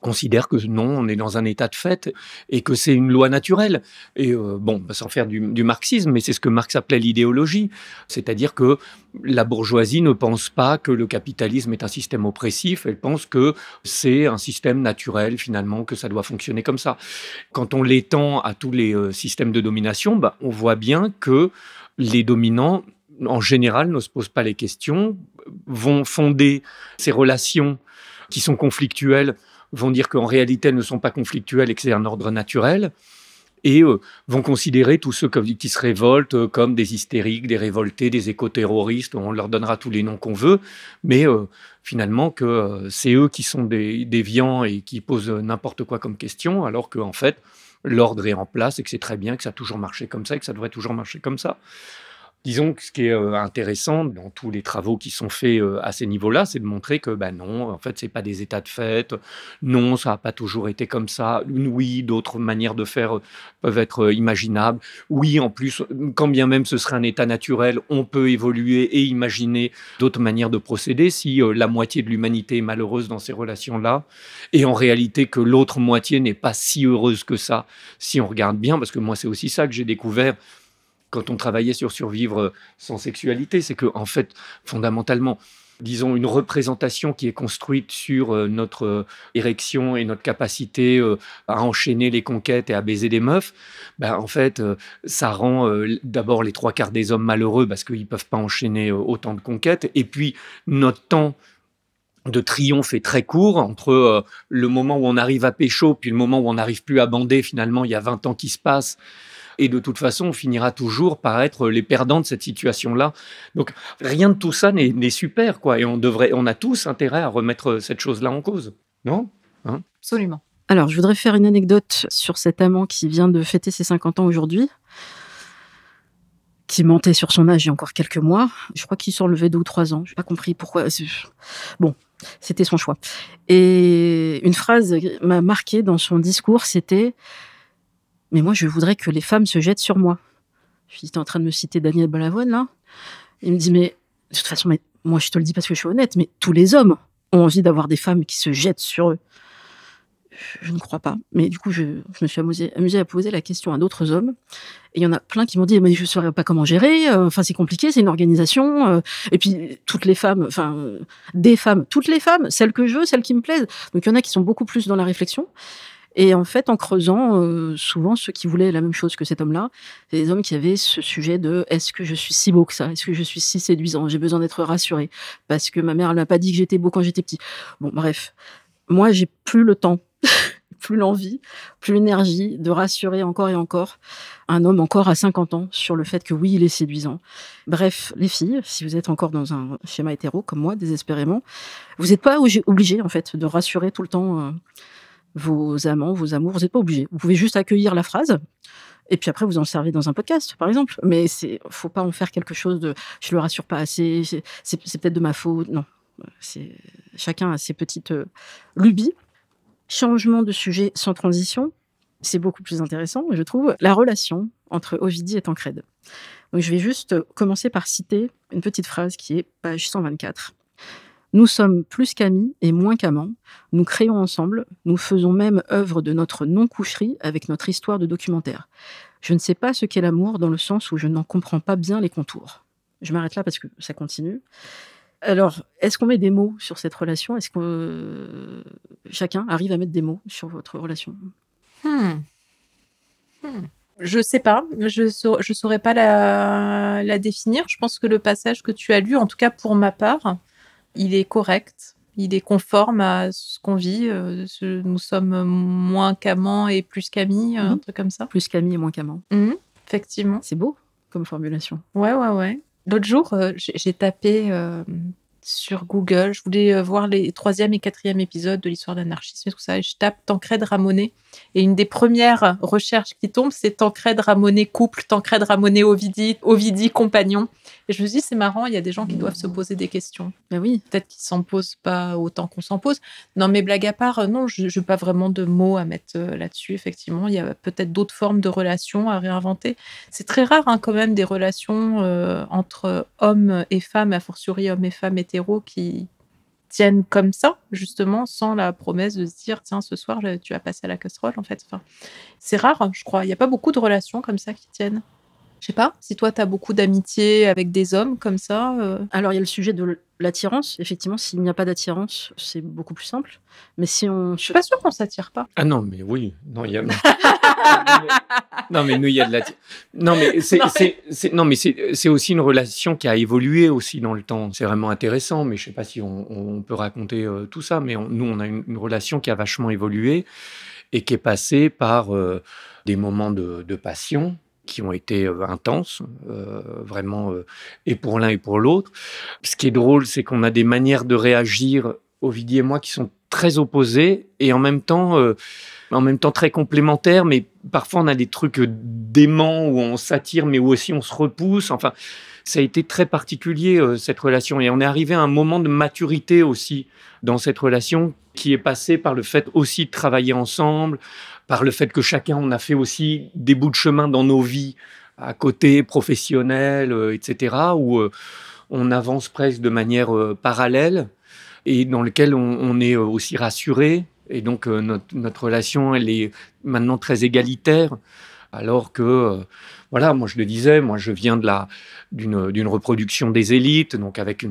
considère que non, on est dans un état de fait et que c'est une loi naturelle. Et euh, bon, sans faire du, marxisme, mais c'est ce que Marx appelait l'idéologie, c'est-à-dire que la bourgeoisie ne pense pas que le capitalisme est un système oppressif, elle pense que c'est un système naturel finalement, que ça doit fonctionner comme ça. Quand on l'étend à tous les euh, systèmes de domination, bah, on voit bien que les dominants en général ne se posent pas les questions, vont fonder ces relations qui sont conflictuelles vont dire qu'en réalité, elles ne sont pas conflictuelles et que c'est un ordre naturel, et euh, vont considérer tous ceux qui se révoltent euh, comme des hystériques, des révoltés, des éco-terroristes, on leur donnera tous les noms qu'on veut, mais euh, finalement que c'est eux qui sont des déviants et qui posent n'importe quoi comme question, alors qu'en fait, l'ordre est en place et que c'est très bien, que ça a toujours marché comme ça et que ça devrait toujours marcher comme ça. Disons que ce qui est euh, intéressant dans tous les travaux qui sont faits euh, à ces niveaux-là, c'est de montrer que ben non, en fait, c'est pas des états de fait. Non, ça n'a pas toujours été comme ça. Oui, d'autres manières de faire euh, peuvent être imaginables. Oui, en plus, quand bien même ce serait un état naturel, on peut évoluer et imaginer d'autres manières de procéder si la moitié de l'humanité est malheureuse dans ces relations-là. Et en réalité, que l'autre moitié n'est pas si heureuse que ça, si on regarde bien, parce que moi, c'est aussi ça que j'ai découvert quand on travaillait sur survivre sans sexualité, c'est que en fait, fondamentalement, disons, une représentation qui est construite sur euh, notre euh, érection et notre capacité euh, à enchaîner les conquêtes et à baiser des meufs, ben, en fait, ça rend d'abord les trois quarts des hommes malheureux parce qu'ils ne peuvent pas enchaîner autant de conquêtes. Et puis, notre temps de triomphe est très court entre le moment où on arrive à pécho puis le moment où on n'arrive plus à bander. Finalement, il y a 20 ans qui se passent et de toute façon, on finira toujours par être les perdants de cette situation-là. Donc, rien de tout ça n'est super, quoi. Et on, devrait, on a tous intérêt à remettre cette chose-là en cause, non? Hein? Absolument. Alors, je voudrais faire une anecdote sur cet amant qui vient de fêter ses 50 ans aujourd'hui qui mentait sur son âge il y a encore quelques mois. Je crois qu'il s'en levait deux ou trois ans. Je n'ai pas compris pourquoi. Bon, c'était son choix. Et une phrase m'a marqué dans son discours, c'était mais moi, je voudrais que les femmes se jettent sur moi. Je suis en train de me citer Daniel Balavoine, là. Il me dit, mais de toute façon, mais, moi, je te le dis parce que je suis honnête, mais tous les hommes ont envie d'avoir des femmes qui se jettent sur eux. Je ne crois pas. Mais du coup, je, me suis amusée, amusée, à poser la question à d'autres hommes. Et il y en a plein qui m'ont dit, mais je ne saurais pas comment gérer. Euh, enfin, c'est compliqué, c'est une organisation. Euh. et puis, toutes les femmes, enfin, des femmes, toutes les femmes, celles que je veux, celles qui me plaisent. Donc, il y en a qui sont beaucoup plus dans la réflexion. Et en fait, en creusant, euh, souvent, ceux qui voulaient la même chose que cet homme-là, c'est des hommes qui avaient ce sujet de est-ce que je suis si beau que ça? Est-ce que je suis si séduisant? J'ai besoin d'être rassuré parce que ma mère n'a pas dit que j'étais beau quand j'étais petit. Bon, bref, moi, j'ai plus le temps, plus l'envie, plus l'énergie de rassurer encore et encore un homme encore à 50 ans sur le fait que oui, il est séduisant. Bref, les filles, si vous êtes encore dans un schéma hétéro comme moi, désespérément, vous n'êtes pas obligés en fait de rassurer tout le temps. Vos amants, vos amours. Vous n'êtes pas obligé. Vous pouvez juste accueillir la phrase. Et puis après, vous en servez dans un podcast, par exemple. Mais c'est, faut pas en faire quelque chose de, je le rassure pas assez. C'est, peut-être de ma faute. Non, chacun a ses petites euh, lubies. Changement de sujet sans transition, c'est beaucoup plus intéressant, je trouve. La relation entre Ovidie et Tancred. Donc, je vais juste commencer par citer une petite phrase qui est page 124. Nous sommes plus qu'amis et moins qu'amants. Nous créons ensemble. Nous faisons même œuvre de notre non-coucherie avec notre histoire de documentaire. Je ne sais pas ce qu'est l'amour dans le sens où je n'en comprends pas bien les contours. Je m'arrête là parce que ça continue. Alors, est-ce qu'on met des mots sur cette relation? Est-ce que euh, chacun arrive à mettre des mots sur votre relation? Hmm. Hmm. Je sais pas, je ne saurais pas la, la définir. Je pense que le passage que tu as lu, en tout cas pour ma part, il est correct. Il est conforme à ce qu'on vit. euh, ce- nous sommes moins qu'amants et plus qu'amis, un Mhm. truc comme ça. Plus qu'amis et moins qu'amants. Mhm, Effectivement. C'est beau comme formulation. Ouais, ouais, ouais. L'autre jour, euh, j'ai j'ai tapé euh, sur Google, je voulais euh, voir les troisième et quatrième épisodes de l'histoire de l'anarchisme et tout ça, et je tape Tancred Ramonet. Et une des premières recherches qui tombe, c'est Tancred Ramonet couple, Tancred Ramonet Ovidi, Ovidi compagnon. Et je me dit, c'est marrant, il y a des gens qui doivent se poser des questions. Ben oui, Peut-être qu'ils s'en posent pas autant qu'on s'en pose. Non, mais blague à part, euh, non, je n'ai pas vraiment de mots à mettre euh, là-dessus. Effectivement, il y a peut-être d'autres formes de relations à réinventer. C'est très rare, hein, quand même, des relations euh, entre hommes et femmes, a fortiori hommes et femmes hétéros, qui tiennent comme ça, justement, sans la promesse de se dire, tiens, ce soir, tu vas passer à la casserole, en fait. Enfin, c'est rare, je crois. Il n'y a pas beaucoup de relations comme ça qui tiennent. Je sais pas, si toi, tu as beaucoup d'amitié avec des hommes comme ça. euh, Alors, il y a le sujet de l'attirance. Effectivement, s'il n'y a pas d'attirance, c'est beaucoup plus simple. Mais si on. Je suis pas sûre qu'on s'attire pas. Ah non, mais oui. Non, il y a... non, mais nous, il y a de la... Non, mais c'est, Non, mais- c'est- aussi une relation qui a évolué aussi dans le temps. C'est vraiment intéressant, mais je sais pas si on, on peut raconter euh, tout ça, mais on- nous, on a une, une relation qui a vachement évolué et qui est passée par euh, des moments de, de passion qui ont été euh, intenses, euh, vraiment, euh, et pour l'un et pour l'autre. Ce qui est drôle, c'est qu'on a des manières de réagir, Ovidie et moi, qui sont très opposées et en même temps, en même temps très complémentaires. Mais parfois, on a des trucs déments où on s'attire, mais où aussi on se repousse. Enfin, ça a été très particulier cette relation et on est arrivé à un moment de maturité aussi dans cette relation qui est passé par le fait aussi de travailler ensemble, par le fait que chacun on a fait aussi des bouts de chemin dans nos vies à côté professionnel, euh, etc. où euh, on avance presque de manière euh, parallèle et dans lequel on, est aussi rassuré. Et donc notre relation, elle est maintenant très égalitaire, alors que euh, voilà, moi je le disais, moi je viens de la d'une reproduction des élites, donc avec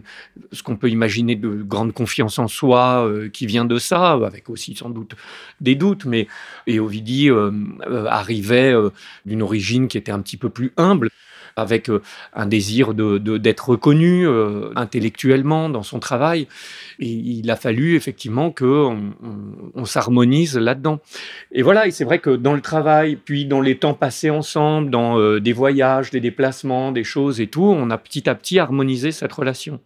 ce qu'on peut imaginer de grande confiance en soi euh, qui vient de ça, avec aussi sans doute des doutes, mais et euh, arrivait d'une origine qui était un petit peu plus humble, avec euh, un désir de d'être reconnu euh, intellectuellement dans son travail, et il a fallu effectivement que on, on- on s'harmonise là-dedans. Et voilà, et c'est vrai que dans le travail, puis dans les temps passés ensemble, dans euh, des voyages, des déplacements, des choses et tout, on a petit à petit harmonisé cette relation,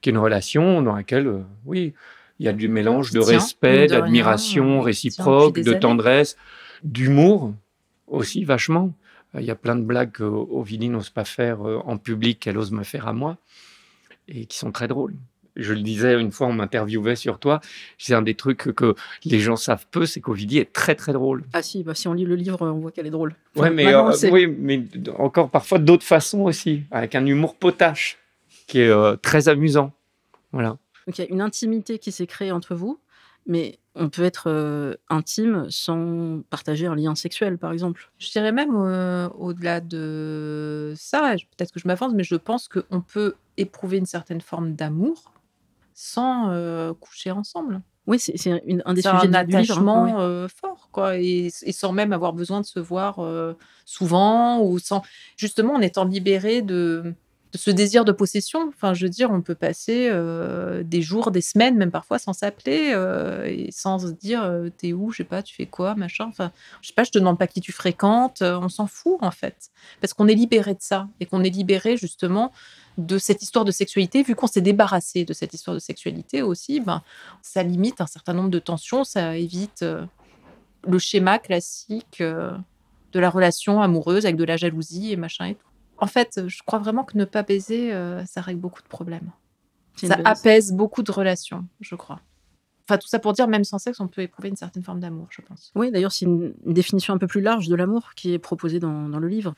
qui est une relation dans laquelle, euh, oui, il y a du mélange de respect, rien, d'admiration réciproque, de tendresse, d'humour aussi vachement. Euh, Il y a plein de blagues que Ovidie n'ose pas faire euh, en public, qu'elle ose me faire à moi, et qui sont très drôles. Je le disais une fois, on m'interviewait sur toi. C'est un des trucs que, les gens savent peu, c'est qu'Ovidie est très très drôle. Ah si, bah, si on lit le livre, on voit qu'elle est drôle. Ouais, Enfin, mais, on euh, oui, mais encore parfois d'autres façons aussi, avec un humour potache qui est euh, très amusant. Voilà. Donc il y a une intimité qui s'est créée entre vous, mais on peut être euh, intime sans partager un lien sexuel, par exemple. Je dirais même euh, au-delà de ça, peut-être que je m'avance, mais je pense qu'on peut éprouver une certaine forme d'amour sans euh, coucher ensemble. Oui, c'est un des sujets un livre. hein, attachement ouais. euh, fort, quoi, et, et sans même avoir besoin de se voir souvent, ou sans justement en étant libéré de, de ce désir de possession. Enfin, je veux dire, on peut passer euh, des jours, des semaines, même parfois, sans s'appeler euh, et sans se dire euh, t'es où, je sais pas, tu fais quoi, machin? Enfin, je sais pas, je te demande pas qui tu fréquentes, on s'en fout en fait, parce qu'on est libéré de ça et qu'on est libéré justement de cette histoire de sexualité, vu qu'on s'est débarrassé de cette histoire de sexualité aussi, ben, ça limite un certain nombre de tensions, ça évite le schéma classique de la relation amoureuse avec de la jalousie et machin et tout. En fait, je crois vraiment que ne pas baiser, euh, ça règle beaucoup de problèmes. Ça apaise beaucoup de relations, je crois. Enfin, tout ça pour dire, même sans sexe, on peut éprouver une certaine forme d'amour, je pense. Oui, d'ailleurs, c'est une, une définition un peu plus large de l'amour qui est proposée dans, dans le livre.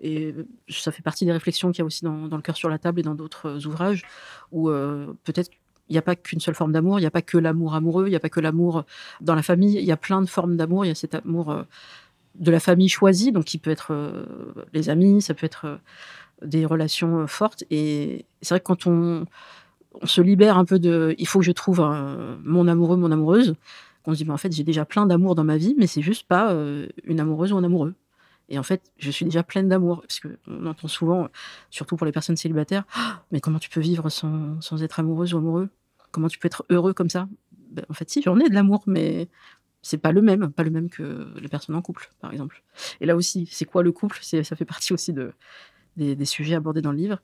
Et euh, ça fait partie des réflexions qu'il y a aussi dans, dans Le cœur sur la table et dans d'autres euh, ouvrages, où euh, peut-être il n'y a pas qu'une seule forme d'amour, il n'y a pas que l'amour amoureux, il n'y a pas que l'amour dans la famille, il y a plein de formes d'amour, il y a cet amour euh, de la famille choisie, donc qui peut être euh, les amis, ça peut être euh, des relations fortes. Et c'est vrai que quand on, se libère un peu de il faut que je trouve mon amoureux, mon amoureuse, qu'on se dit, mais en fait, j'ai déjà plein d'amour dans ma vie, mais c'est juste pas une amoureuse ou un amoureux. Et en fait, je suis déjà pleine d'amour. Parce qu'on entend souvent, surtout pour les personnes célibataires, «Ah, mais comment tu peux vivre sans, sans, être amoureuse ou amoureux? Comment tu peux être heureux comme ça? Ben, En fait, si, j'en ai de l'amour, mais c'est pas le même, pas le même que les personnes en couple, par exemple. Et là aussi, c'est quoi le couple? Ça fait partie aussi de, des, sujets abordés dans le livre.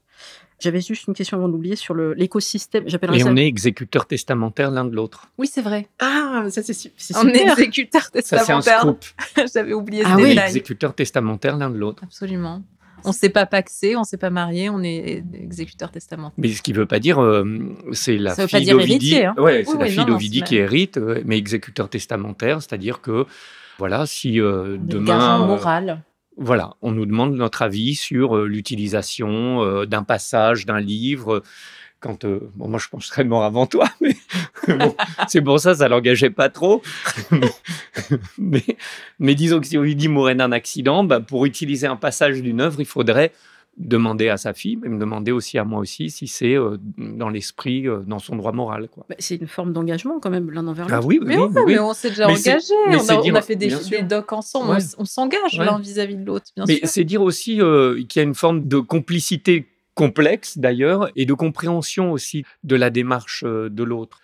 J'avais juste une question avant d'oublier sur l'écosystème. Et on est exécuteur testamentaire l'un de l'autre. Oui, c'est vrai. Ah, ça c'est super. On est exécuteur testamentaire. Ça, c'est un scoop. J'avais oublié ah, oui. Exécuteur testamentaire l'un de l'autre. Absolument. On ne s'est pas paxé, on ne s'est pas marié, on est exécuteur testamentaire. Mais ce qui ne veut pas dire, euh, c'est la ça fille d'Ovidie. Hein. Ouais, c'est la fille d'Ovidie qui hérite, euh, mais exécuteur testamentaire, c'est-à-dire que voilà, si euh, demain. moral. Voilà, on nous demande notre avis sur euh, l'utilisation euh, d'un passage d'un livre. Quand, euh, bon, moi, je pense que mort avant toi, mais c'est pour ça, ça l'engageait pas trop. mais, mais, disons que si Ovidie mourait d'un accident, bah, pour utiliser un passage d'une œuvre, il faudrait demander à sa fille, mais me demander aussi à moi aussi si c'est euh, dans l'esprit, euh, dans son droit moral. Bah, c'est une forme d'engagement quand même l'un envers ah l'autre. oui, mais, oui, mais, on s'est déjà engagé, on a, fait des, docs ensemble, on, s'engage l'un vis-à-vis de l'autre. Mais c'est dire aussi euh, qu'il y a une forme de complicité complexe d'ailleurs et de compréhension aussi de la démarche de l'autre.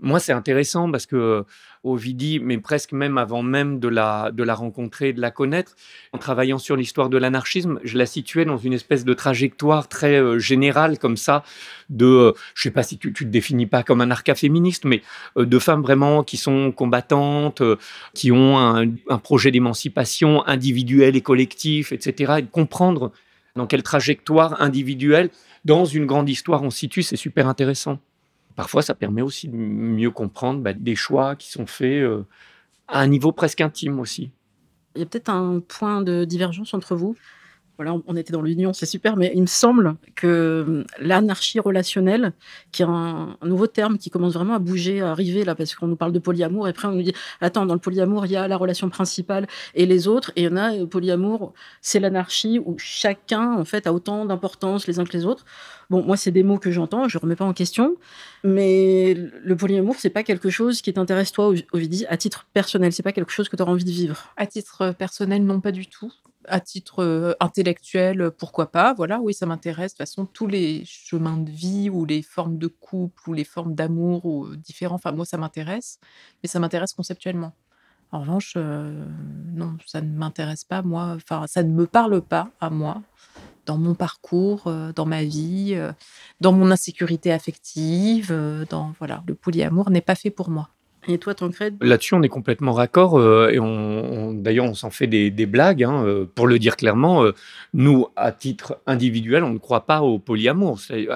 Moi, c'est intéressant parce que Ovidie, mais presque même avant même de la, de la rencontrer, de la connaître, en travaillant sur l'histoire de l'anarchisme, je la situais dans une espèce de trajectoire très euh, générale comme ça, de, euh, je sais pas si tu, tu te définis pas comme un arca-féministe, mais euh, de femmes vraiment qui sont combattantes, qui ont un, un projet d'émancipation individuelle et collectif, etc. Et de comprendre dans quelle trajectoire individuelle, dans une grande histoire on se situe, c'est super intéressant. Parfois, ça permet aussi de mieux comprendre bah, des choix qui sont faits euh, à un niveau presque intime aussi. Il y a peut-être un point de divergence entre vous? Voilà, on était dans l'union, c'est super, mais il me semble que hum, l'anarchie relationnelle, qui est un, nouveau terme qui commence vraiment à bouger, à arriver là, parce qu'on nous parle de polyamour, et après on nous dit, attends, dans le polyamour, il y a la relation principale et les autres, et il y en a, le polyamour, c'est l'anarchie où chacun, en fait, a autant d'importance les uns que les autres. Bon, moi, c'est des mots que j'entends, je ne remets pas en question, mais le polyamour, c'est pas quelque chose qui t'intéresse, toi, Ovidie, à titre personnel. C'est pas quelque chose que tu auras envie de vivre? À titre personnel, non, pas du tout. À titre euh, intellectuel, pourquoi pas Voilà, oui, ça m'intéresse. De toute façon, tous les chemins de vie ou les formes de couple ou les formes d'amour ou euh, différents, enfin, moi, ça m'intéresse, mais ça m'intéresse conceptuellement. En revanche, euh, non, ça ne m'intéresse pas, moi, enfin, ça ne me parle pas à moi dans mon parcours, euh, dans ma vie, euh, dans mon insécurité affective, euh, dans voilà, le polyamour n'est pas fait pour moi. Et toi, Tancred Là-dessus, on est complètement raccord. et on, d'ailleurs, on s'en fait des, blagues. Hein, pour le dire clairement, nous, à titre individuel, on ne croit pas au polyamour. Les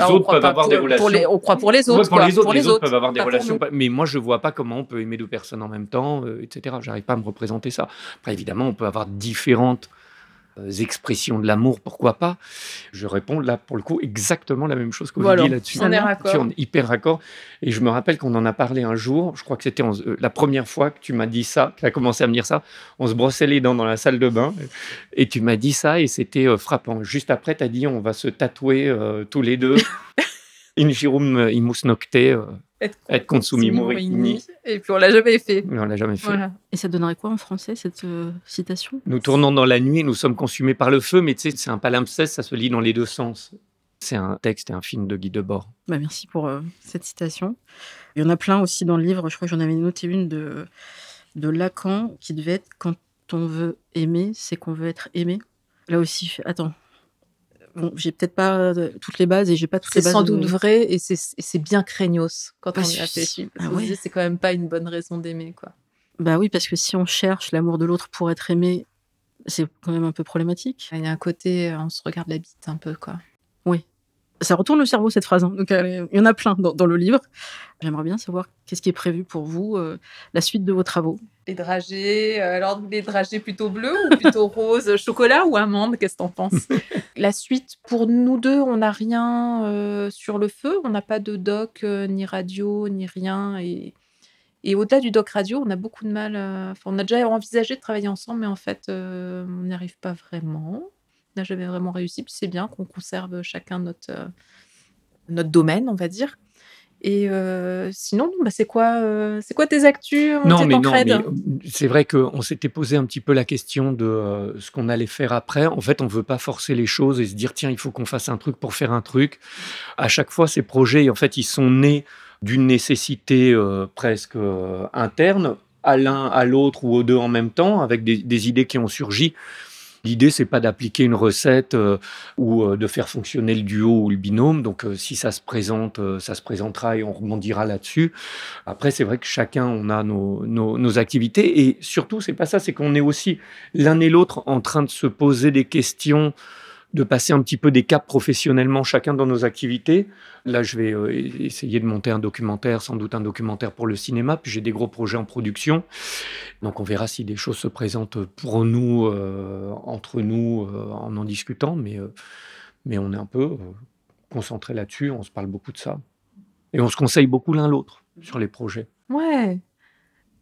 ah, autres peuvent avoir des relations. on croit pour les autres. pour, les autres, les, autres, peuvent avoir des relations. Mais moi, je ne vois pas comment on peut aimer deux personnes en même temps, etc. J'arrive pas à me représenter ça. Après, évidemment, on peut avoir différentes euh, expressions de l'amour, pourquoi pas Je réponds là, pour le coup, exactement la même chose que vous dit là-dessus. On est raccord. On est hyper raccord. Et je me rappelle qu'on en a parlé un jour, je crois que c'était euh, la première fois que tu m'as dit ça, que tu as commencé à me dire ça. On se brossait les dents dans la salle de bain et tu m'as dit ça et c'était euh, frappant. Juste après, tu as dit on va se tatouer tous les deux. Injirum imus nocte être consumé morini. Et puis on l'a jamais fait. on l'a jamais fait. Et ça donnerait quoi en français cette euh, citation? Nous tournons dans la nuit, nous sommes consumés par le feu, mais tu sais, c'est un palimpseste, ça se lit dans les deux sens. C'est un texte et un film de Guy Debord. Bah merci pour euh, cette citation. Il y en a plein aussi dans le livre. Je crois que j'en avais noté une de, de Lacan qui devait être quand on veut aimer, c'est qu'on veut être aimé. Là aussi, attends, bon, j'ai peut-être pas euh, toutes les bases et j'ai pas toutes les bases. C'est sans doute vrai et c'est bien craignos quand on y réfléchit. Ah c'est quand même pas une bonne raison d'aimer, quoi. Bah oui, parce que si on cherche l'amour de l'autre pour être aimé, c'est quand même un peu problématique. Il y a un côté, euh, on se regarde la bite un peu, quoi. Oui. Ça retourne le cerveau cette phrase. Hein. Donc il y en a plein dans, le livre. J'aimerais bien savoir qu'est-ce qui est prévu pour vous, euh, la suite de vos travaux. Les dragées, euh, alors les dragées plutôt bleus ou plutôt rose, chocolat ou amande, qu'est-ce que t'en penses? La suite, pour nous deux, on n'a rien euh, sur le feu, on n'a pas de doc, ni radio, ni rien. Et, et au-delà du doc radio, on a beaucoup de mal. Enfin, on a déjà envisagé de travailler ensemble, mais en fait, on n'y arrive pas vraiment n'a jamais vraiment réussi. Puis c'est bien qu'on conserve chacun notre, euh, notre domaine, on va dire. Et euh, sinon, bah, c'est quoi, euh, c'est quoi tes actus Non, mais non, mais c'est vrai qu'on s'était posé un petit peu la question de ce qu'on allait faire après. En fait, on veut pas forcer les choses et se dire tiens, il faut qu'on fasse un truc pour faire un truc. À chaque fois, ces projets, en fait, ils sont nés d'une nécessité presque interne à l'un, à l'autre ou aux deux en même temps, avec des, des idées qui ont surgi. L'idée, c'est pas d'appliquer une recette euh, ou euh, de faire fonctionner le duo ou le binôme. Donc, euh, si ça se présente, ça se présentera et on rebondira là-dessus. Après, c'est vrai que chacun, on a nos, nos activités et surtout, c'est pas ça, c'est qu'on est aussi l'un et l'autre en train de se poser des questions de passer un petit peu des caps professionnellement chacun dans nos activités. Là, je vais euh, essayer de monter un documentaire, sans doute un documentaire pour le cinéma, puis j'ai des gros projets en production. Donc on verra si des choses se présentent pour nous, euh, entre nous, euh, en en discutant, mais, mais on est un peu concentré là-dessus, on se parle beaucoup de ça. Et on se conseille beaucoup l'un l'autre sur les projets. Ouais,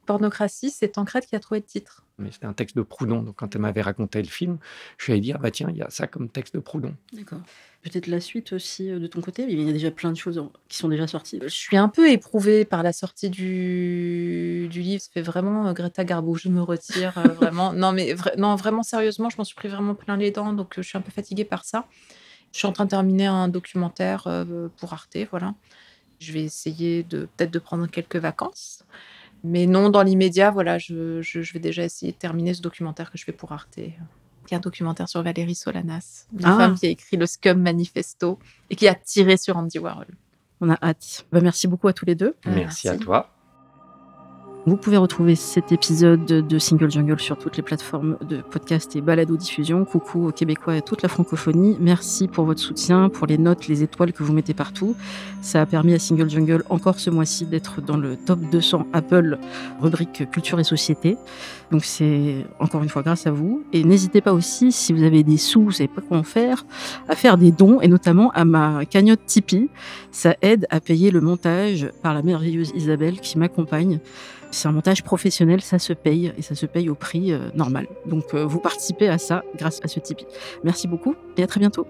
Pornocratie, c'est Tancred qui a trouvé le titre. Mais c'était un texte de Proudhon. Donc, quand elle m'avait raconté le film, je suis allé dire, bah tiens, il y a ça comme texte de Proudhon. D'accord. Peut-être la suite aussi euh, de ton côté. Il y a déjà plein de choses qui sont déjà sorties. Je suis un peu éprouvée par la sortie du, du livre. Ça fait vraiment euh, Greta Garbo. Je me retire euh, vraiment. Non, mais non, vraiment sérieusement, je m'en suis pris vraiment plein les dents. Donc, je suis un peu fatiguée par ça. Je suis en train de terminer un documentaire pour Arte. Voilà. Je vais essayer de peut-être de prendre quelques vacances. Mais non, dans l'immédiat, voilà, je, vais déjà essayer de terminer ce documentaire que je fais pour Arte. Qui est un documentaire sur Valérie Solanas, une ah. femme qui a écrit le Scum Manifesto et qui a tiré sur Andy Warhol. On a hâte. Bah, merci beaucoup à tous les deux. merci. à toi. Vous pouvez retrouver cet épisode de Single Jungle sur toutes les plateformes de podcast et balado-diffusion. Coucou aux Québécois et toute la francophonie. Merci pour votre soutien, pour les notes, les étoiles que vous mettez partout. Ça a permis à Single Jungle encore ce mois-ci d'être dans le top 200 Apple, rubrique culture et société. Donc c'est encore une fois grâce à vous. Et n'hésitez pas aussi, si vous avez des sous, vous savez pas en faire, à faire des dons et notamment à ma cagnotte Tipeee. Ça aide à payer le montage par la merveilleuse Isabelle qui m'accompagne. C'est un montage professionnel, ça se paye et ça se paye au prix euh, normal. Donc euh, vous participez à ça grâce à ce Tipeee. Merci beaucoup et à très bientôt.